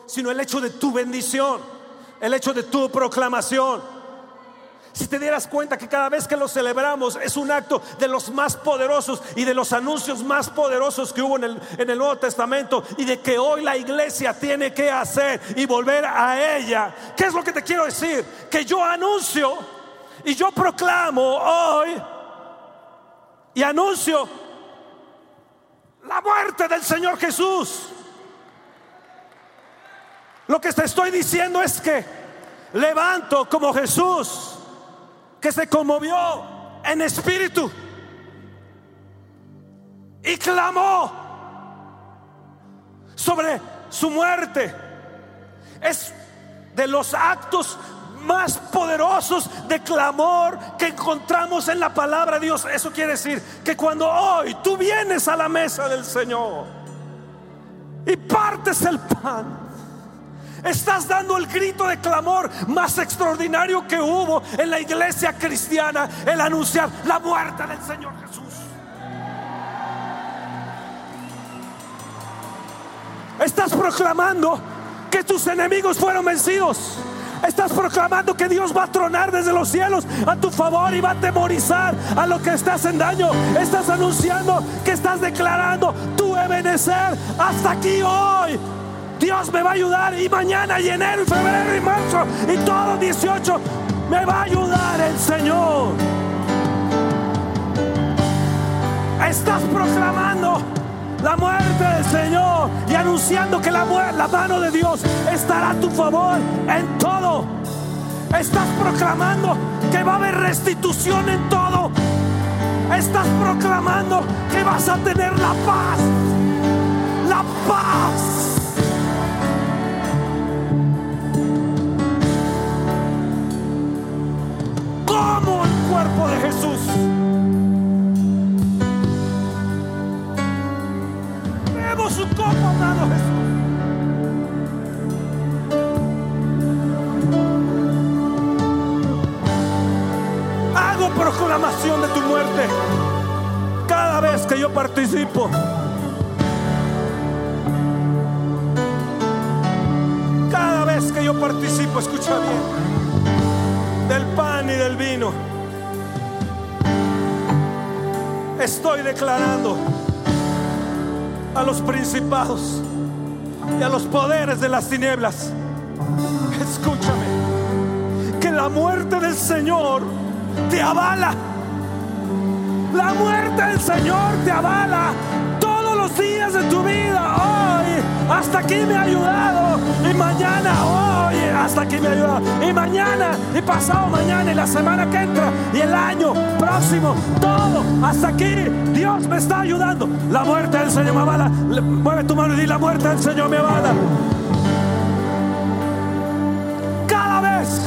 sino el hecho de tu bendición, el hecho de tu proclamación. Si te dieras cuenta que cada vez que lo celebramos es un acto de los más poderosos y de los anuncios más poderosos que hubo en el, en el Nuevo Testamento y de que hoy la iglesia tiene que hacer y volver a ella. ¿Qué es lo que te quiero decir? Que yo anuncio y yo proclamo hoy y anuncio la muerte del Señor Jesús. Lo que te estoy diciendo es que levanto como Jesús que se conmovió en espíritu y clamó sobre su muerte. Es de los actos más poderosos de clamor que encontramos en la palabra de Dios. Eso quiere decir que cuando hoy tú vienes a la mesa del Señor y partes el pan, Estás dando el grito de clamor más extraordinario que hubo en la iglesia cristiana, el anunciar la muerte del Señor Jesús. Estás proclamando que tus enemigos fueron vencidos. Estás proclamando que Dios va a tronar desde los cielos a tu favor y va a temorizar a lo que estás en daño. Estás anunciando que estás declarando tu Ebenecer hasta aquí hoy. Dios me va a ayudar y mañana y enero y febrero y marzo y todo 18 me va a ayudar el Señor. Estás proclamando la muerte del Señor y anunciando que la, mano de Dios estará a tu favor en todo. Estás proclamando que va a haber restitución en todo. Estás proclamando que vas a tener la paz. La paz cuerpo de Jesús. Amado Jesús. Hago proclamación de tu muerte cada vez que yo participo. Cada vez que yo participo, escucha bien, del pan y del vino. estoy declarando a los principados y a los poderes de las tinieblas. Escúchame, que la muerte del Señor te avala. La muerte del Señor te avala los días de tu vida. Hoy, hasta aquí me ha ayudado. Y mañana, hoy, hasta aquí me ha ayudado. Y mañana, y pasado mañana, y la semana que entra, y el año próximo, todo, hasta aquí, Dios me está ayudando. La muerte del Señor me avala. Mueve tu mano y di: La muerte del Señor me avala. Cada vez.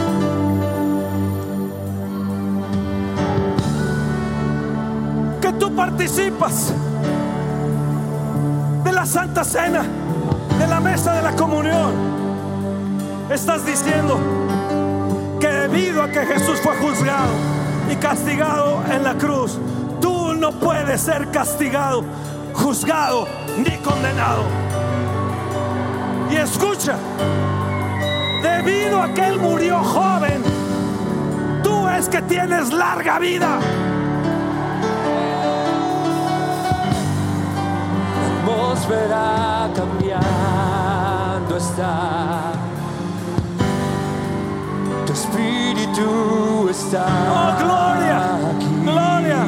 que tú participas la Santa Cena, de la mesa de la comunión, estás diciendo que debido a que Jesús fue juzgado y castigado en la cruz, tú no puedes ser castigado, juzgado ni condenado. Y escucha, debido a que Él murió joven, tú es que tienes larga vida. Atmósfera cambiando está. Tu espíritu está. Oh, gloria, gloria.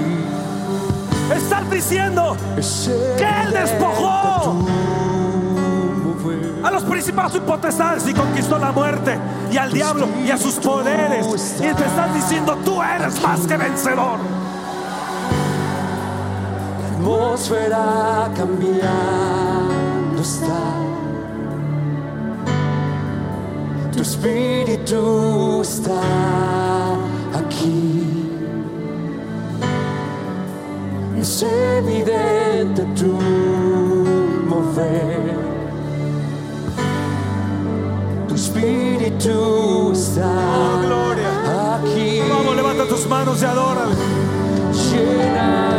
Estar diciendo que Él despojó a los principados y potestades y conquistó la muerte y al diablo y a sus poderes. Y te estás diciendo, tú eres más que vencedor atmósfera cambiando está. Tu espíritu está aquí. Es evidente tu mover. Tu espíritu está oh, gloria. aquí. Vamos, levanta tus manos y adórale. Llena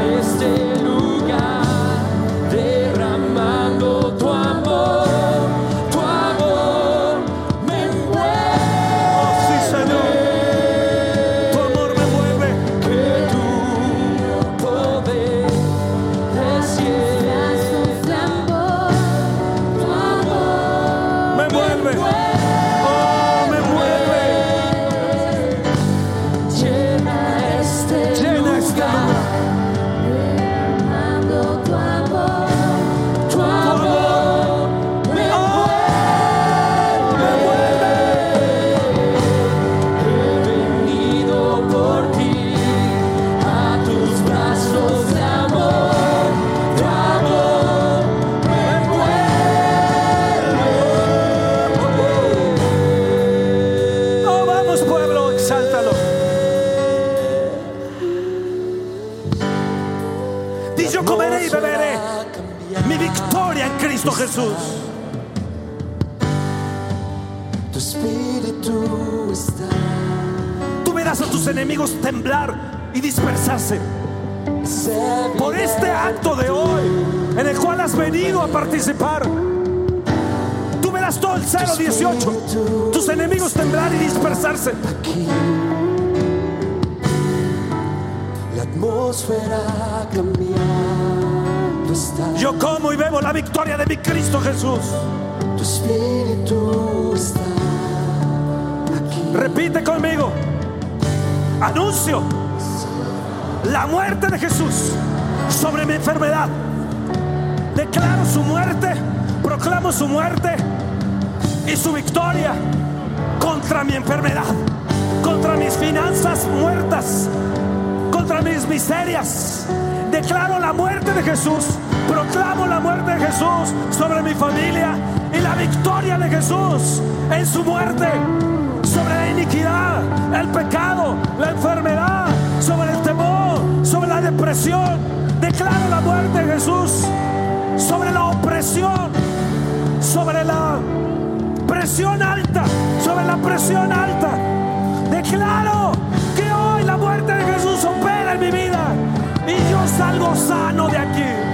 Jesús. Tu espíritu está. Tú verás a tus enemigos temblar y dispersarse por este acto de hoy en el cual has venido a participar. Tú verás todo el 018, tus enemigos temblar y dispersarse. La atmósfera cambiando está. Yo como y bebo la victoria de mi Cristo Jesús. Tu espíritu está aquí. Repite conmigo. Anuncio la muerte de Jesús sobre mi enfermedad. Declaro su muerte, proclamo su muerte y su victoria contra mi enfermedad, contra mis finanzas miserias. Declaro la muerte de Jesús, proclamo la muerte de Jesús sobre mi familia y la victoria de Jesús en su muerte sobre la iniquidad, el pecado, la enfermedad, sobre el temor, sobre la depresión. Declaro la muerte de Jesús sobre la opresión, sobre la presión alta, sobre la presión alta. Declaro que hoy la muerte de Jesús opera mi vida y yo salgo sano de aquí.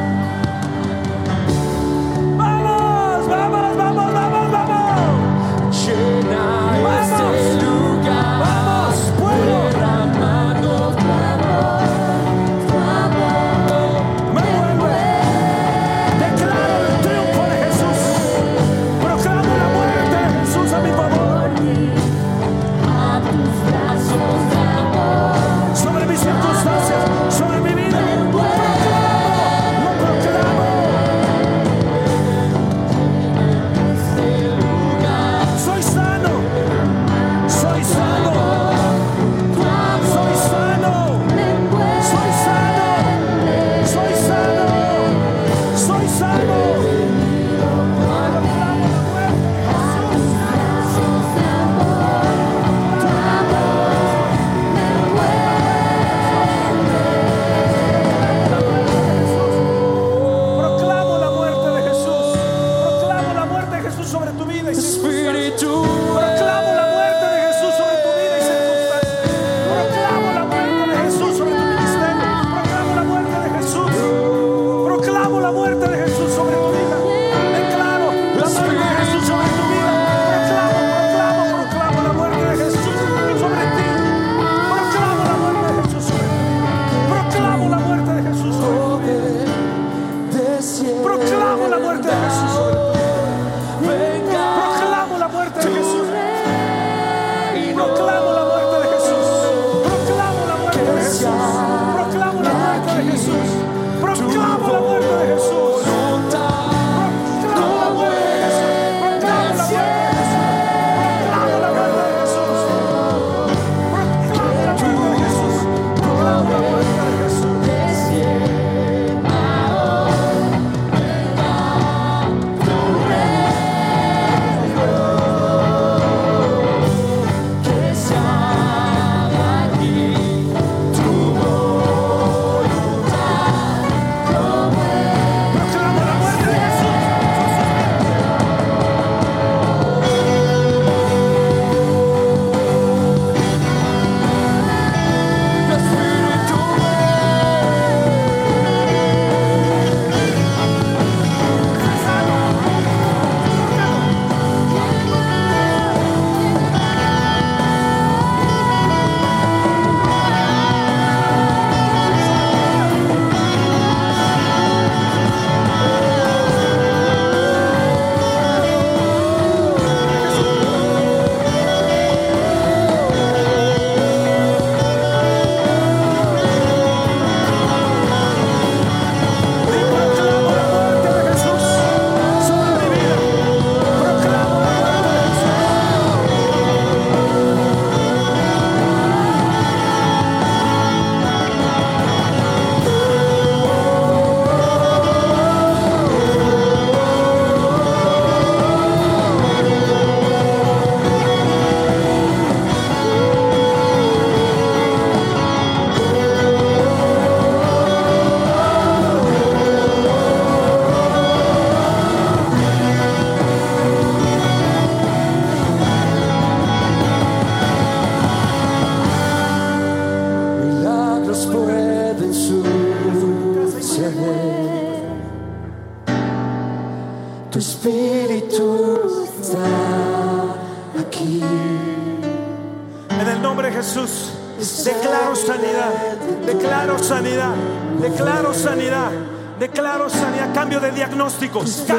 De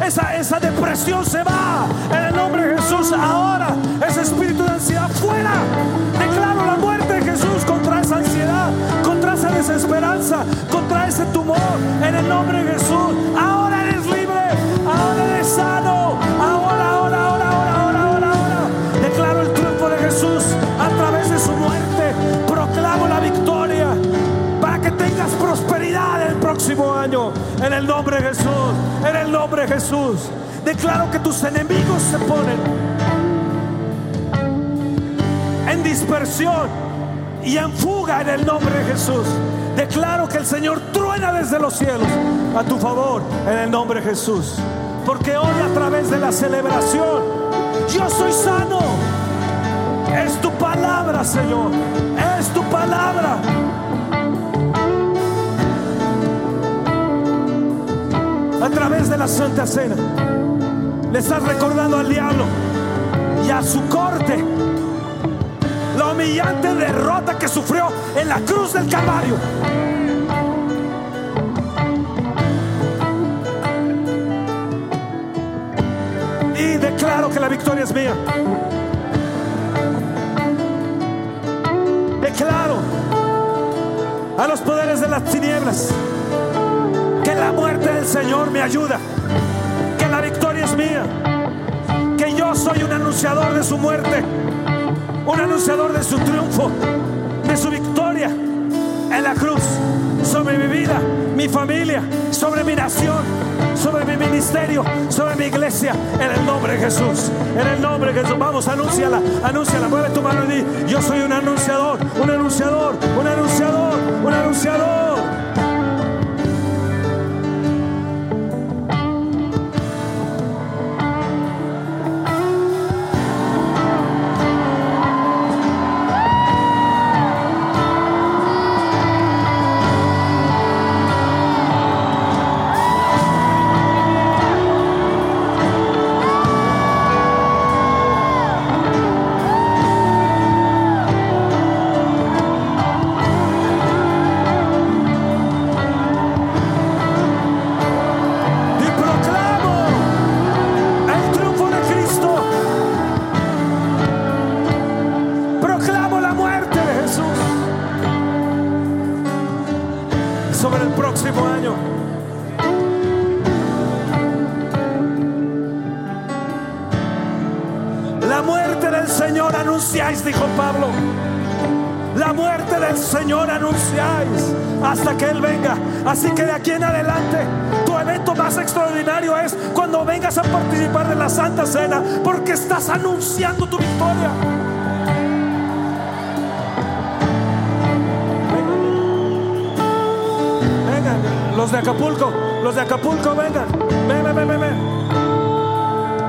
esa, esa depresión año. En el nombre de Jesús. En el nombre de Jesús. Declaro que tus enemigos se ponen en dispersión y en fuga en el nombre de Jesús. Declaro que el Señor truena desde los cielos a tu favor en el nombre de Jesús. Porque hoy a través de la celebración, yo soy sano. Es tu palabra, Señor. Es tu palabra. A través de la Santa Cena, le estás recordando al diablo y a su corte la humillante derrota que sufrió en la cruz del Calvario. Y declaro que la victoria es mía. Declaro a los poderes de las tinieblas la muerte del Señor me ayuda, que la victoria es mía, que yo soy un anunciador de su muerte un anunciador de su triunfo, de su victoria en la cruz, sobre mi vida, mi familia, sobre mi nación, sobre mi ministerio, sobre mi iglesia, en el nombre de Jesús, en el nombre de Jesús. Vamos, anúnciala, anúnciala, mueve tu mano y di, yo soy un anunciador, un anunciador, un anunciador, un anunciador. Extraordinario es cuando vengas a participar de la Santa Cena, porque estás anunciando tu victoria. Vengan, los de Acapulco, los de Acapulco, vengan. Ven, ven, ven, ven, ven.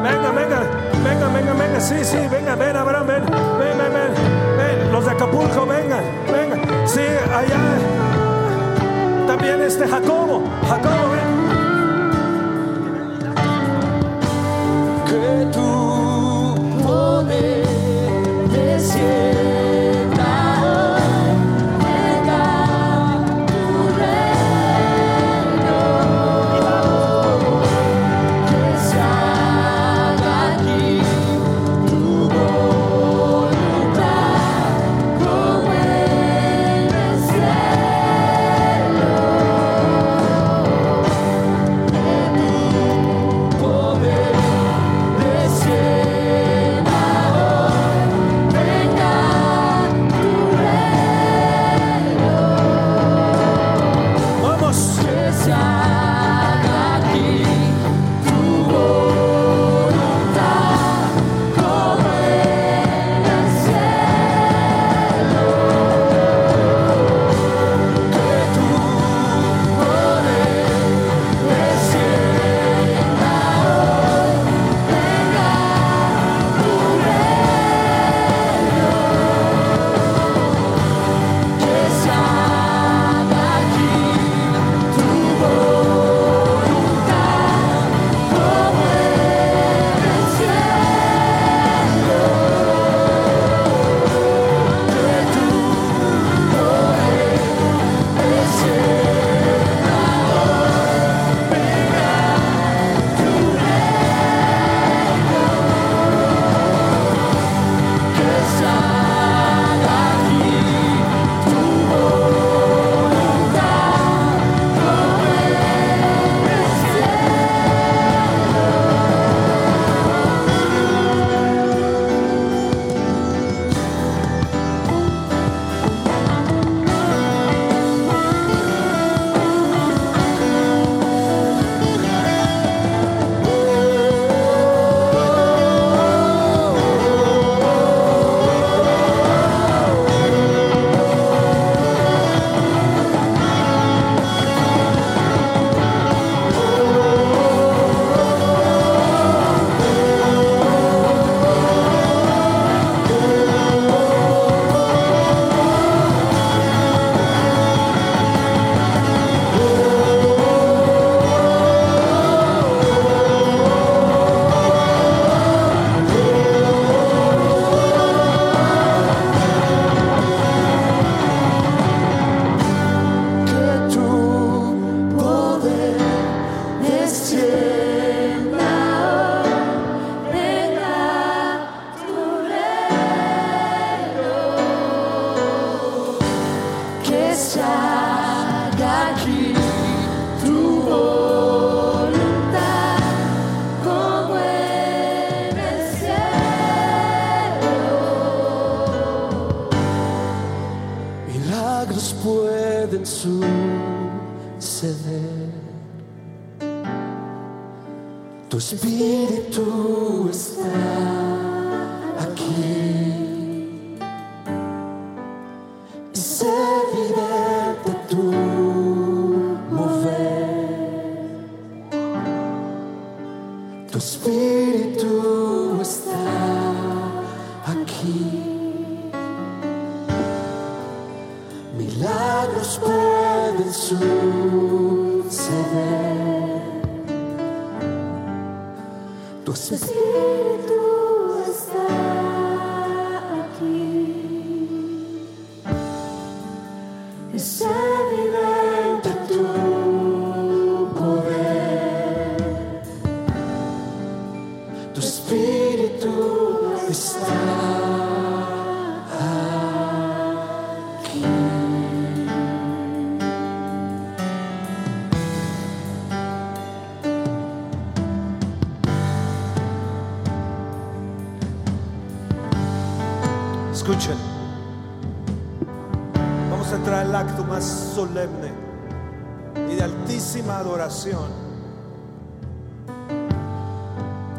Venga, venga, venga, venga, venga, sí, sí, venga, ven, Abraham, ven, ven, ven, ven, ven, los de Acapulco, vengan, vengan, sí, allá, también este Jacobo, Jacobo,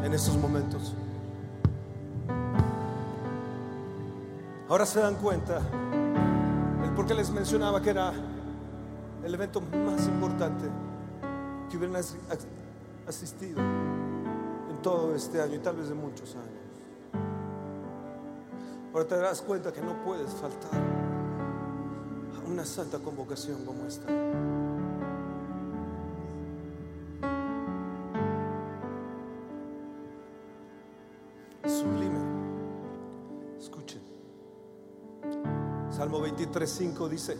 en estos momentos. Ahora se dan cuenta el por qué les mencionaba que era el evento más importante que hubieran as- as- asistido en todo este año y tal vez de muchos años. Ahora te darás cuenta que no puedes faltar a una santa convocación como esta. 3.5 dice,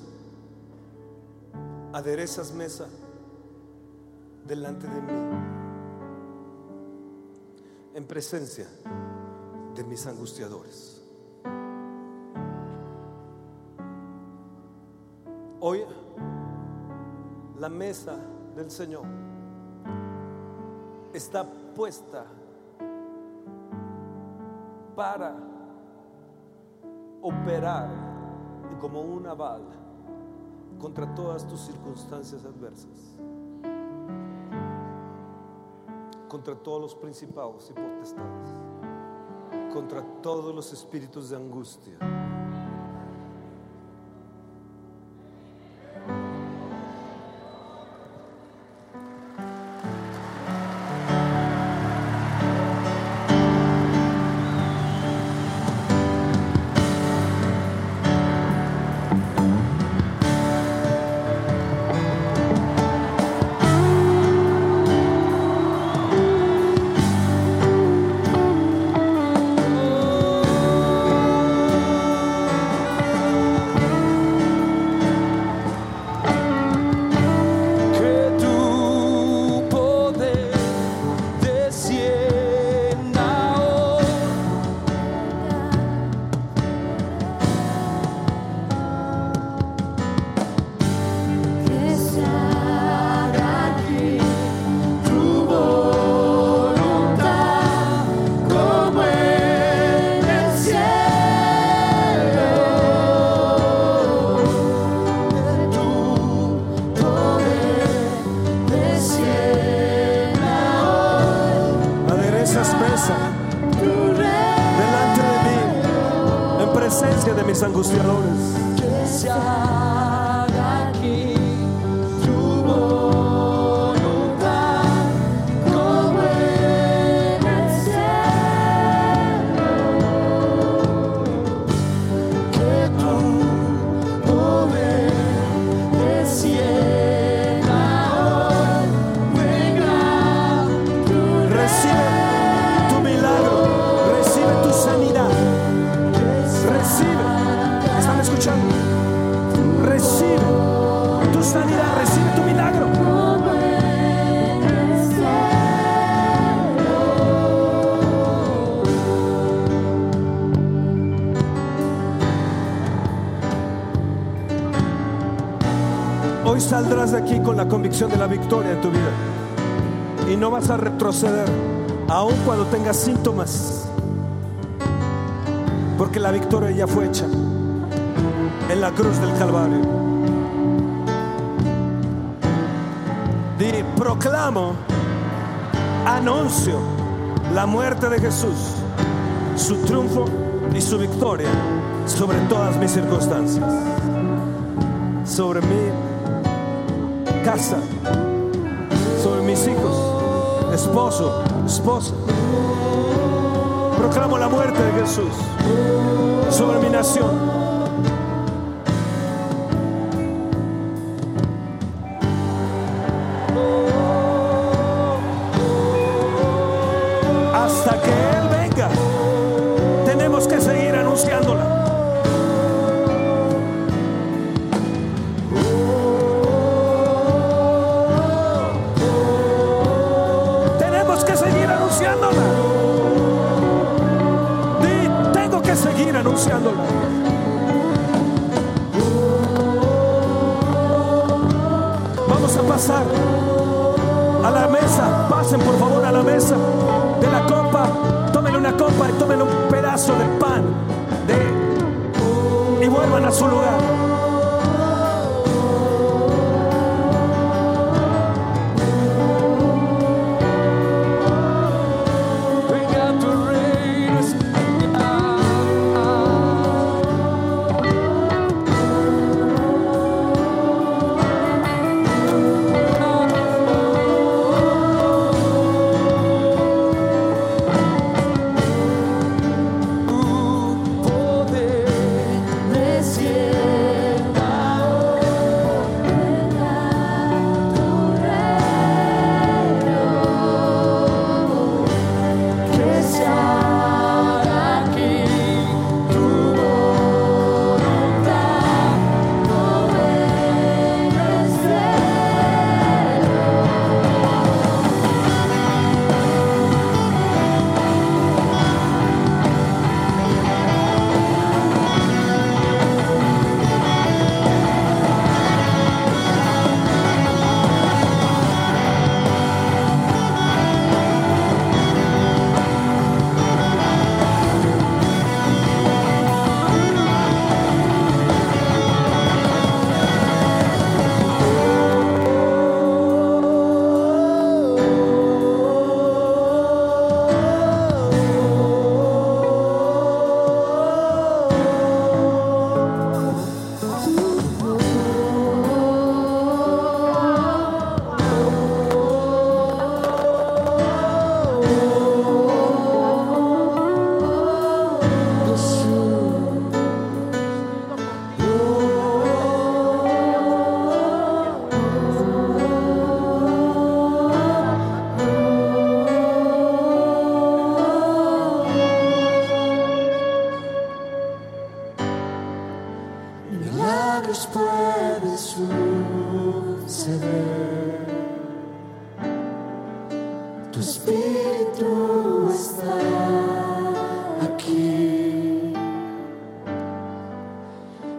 aderezas mesa delante de mí, en presencia de mis angustiadores. Hoy la mesa del Señor está puesta para operar como un aval contra todas tus circunstancias adversas, contra todos los principados y potestades, contra todos los espíritus de angustia. Saldrás de aquí con la convicción de la victoria en tu vida. Y no vas a retroceder, aun cuando tengas síntomas. Porque la victoria ya fue hecha. en la cruz del Calvario. Di, proclamo, anuncio la muerte de Jesús, su triunfo y su victoria sobre todas mis circunstancias, sobre mi casa, sobre mis hijos, esposo, esposa. Proclamo la muerte de Jesús sobre mi nación.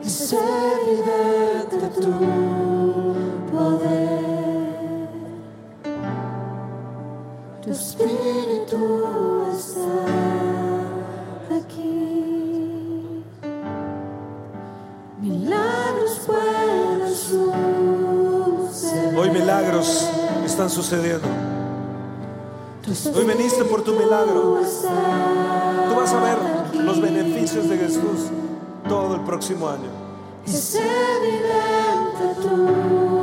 Es evidente tu poder. Tu espíritu está aquí. Milagros pueden suceder. Hoy milagros están sucediendo. Hoy viniste por tu milagro. Tú vas a ver los beneficios de Jesús todo el próximo año. Tu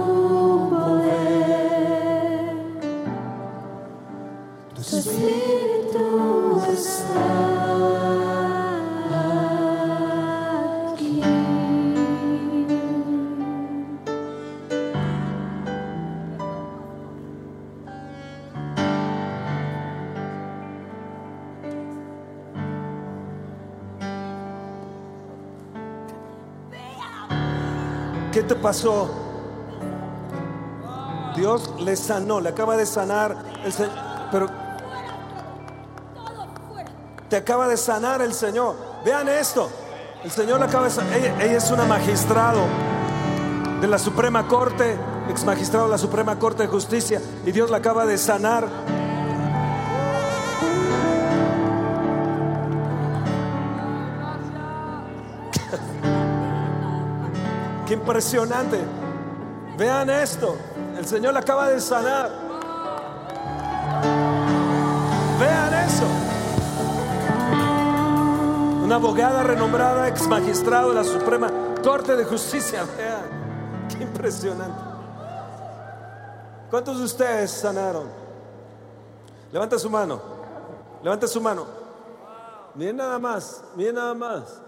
¿Qué te pasó? Dios le sanó, le acaba de sanar el Señor. Pero te acaba de sanar el Señor. Vean esto. El Señor le acaba de sanar. Ella, es una magistrado de la Suprema Corte, ex magistrado de la Suprema Corte de Justicia. Y Dios la acaba de sanar. Impresionante. Vean esto. El Señor acaba de sanar. Vean eso. Una abogada renombrada, ex magistrado de la Suprema Corte de Justicia. Vean. Qué impresionante. ¿Cuántos de ustedes sanaron? Levanta su mano. Levanta su mano. Miren nada más. Miren nada más.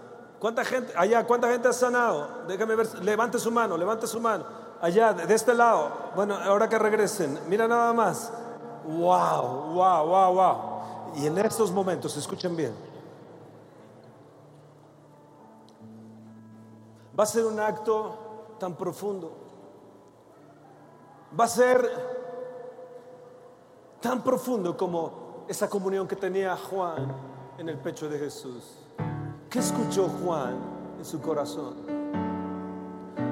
¿Cuánta gente, allá, cuánta gente ha sanado? Déjame ver, levante su mano, levante su mano. Allá, de este lado. Bueno, ahora que regresen, mira nada más. Wow, wow, wow, wow. Y en estos momentos, escuchen bien. Va a ser un acto tan profundo. Va a ser tan profundo como esa comunión que tenía Juan en el pecho de Jesús. ¿Qué escuchó Juan en su corazón?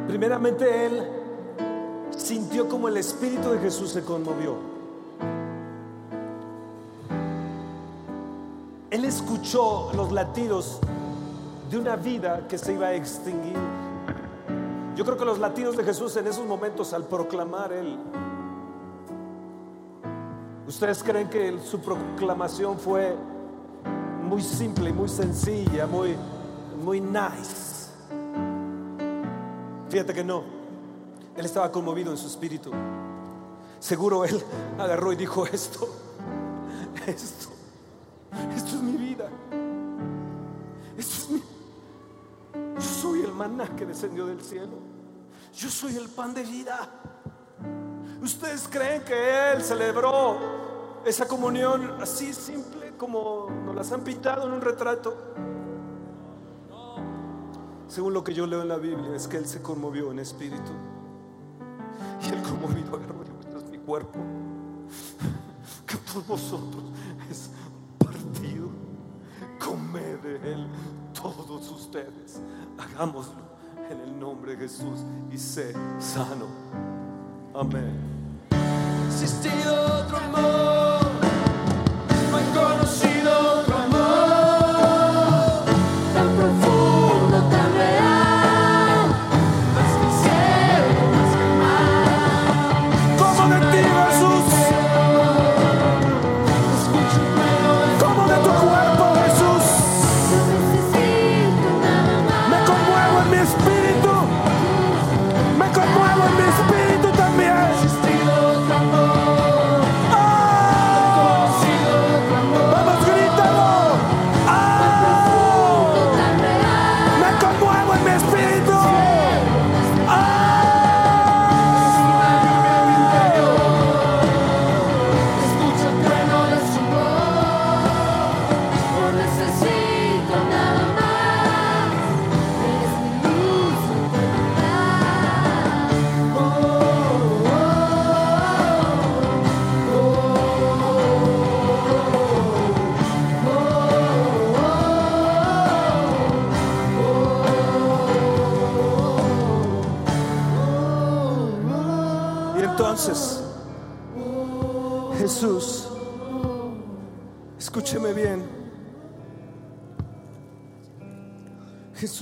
Primeramente él sintió como el espíritu de Jesús se conmovió. Él escuchó los latidos de una vida que se iba a extinguir. Yo creo que los latidos de Jesús en esos momentos al proclamar él ¿Ustedes creen que su proclamación fue muy simple, muy sencilla, muy, muy nice? Fíjate que no. Él estaba conmovido en su espíritu. Seguro él agarró y dijo esto, esto, esto es mi vida. Es mi... Yo soy el maná que descendió del cielo. Yo soy el pan de vida. ¿Ustedes creen que Él celebró esa comunión así simple como nos las han pintado en un retrato? Según lo que yo leo en la Biblia, es que Él se conmovió en espíritu. Y Él conmovido agarró es mi cuerpo. Que por vosotros es partido. Comed de Él todos ustedes. Hagámoslo en el nombre de Jesús y sé sano. Amén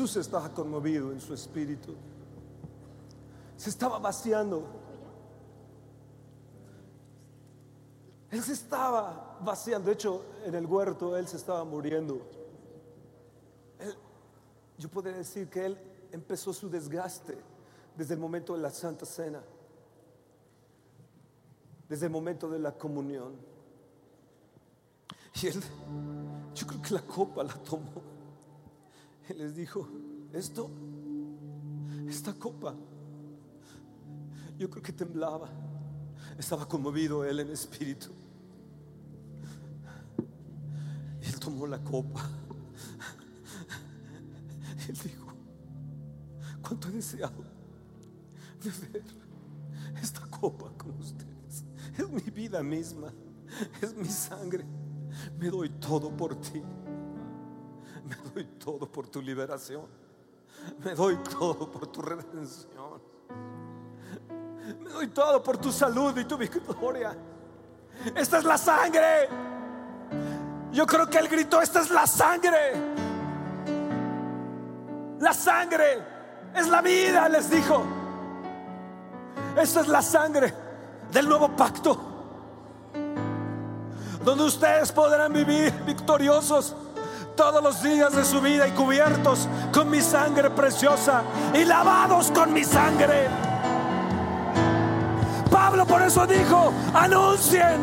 Jesús estaba conmovido en su espíritu. Se estaba vaciando. Él se estaba vaciando. De hecho, en el huerto él se estaba muriendo. Yo podría decir que él empezó su desgaste desde el momento de la Santa Cena desde el momento de la comunión. Y él, yo creo que la copa la tomó. Les dijo, esto, esta copa, yo creo que temblaba. Estaba conmovido él en espíritu. Él tomó la copa. Él dijo, ¿cuánto he deseado beber esta copa con ustedes? Es mi vida misma, es mi sangre. Me doy todo por ti. Doy todo por tu liberación. Me doy todo por tu redención. Me doy todo por tu salud y tu victoria. Esta es la sangre. Yo creo que él gritó, esta es la sangre. La sangre Es la vida, les dijo. Esta es la sangre del nuevo pacto. Donde ustedes podrán vivir victoriosos todos los días de su vida y cubiertos con mi sangre preciosa y lavados con mi sangre. Pablo por eso dijo, anuncien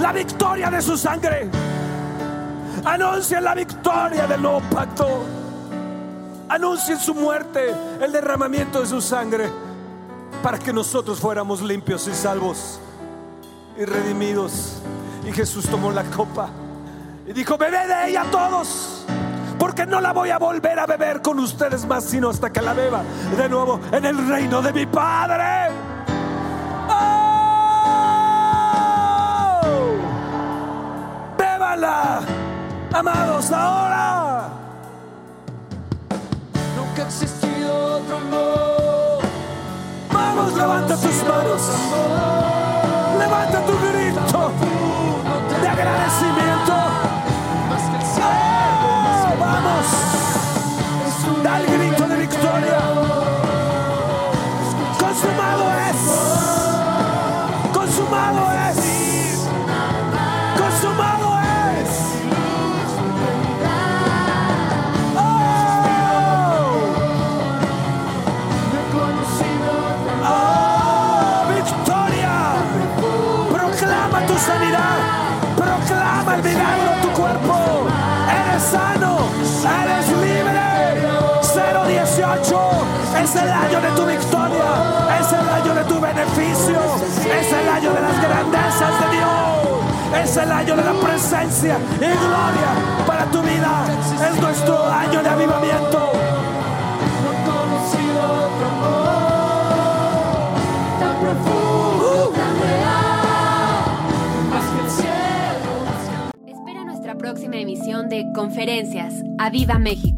la victoria de su sangre. Anuncien la victoria del nuevo pacto. Anuncien su muerte, el derramamiento de su sangre, para que nosotros fuéramos limpios y salvos y redimidos. Y Jesús tomó la copa y dijo, bebé de ella todos, porque no la voy a volver a beber con ustedes más, sino hasta que la beba de nuevo en el reino de mi Padre. ¡Oh! Bébala, amados, ahora. Nunca ha existido otro amor. Vamos, levanta tus manos. Levanta tu es el año de tu victoria. Es el año de tu beneficio. Es el año de las grandezas de Dios. Es el año de la presencia y gloria para tu vida. Es nuestro año de avivamiento. Espera nuestra próxima emisión de Conferencias. ¡A Viva México!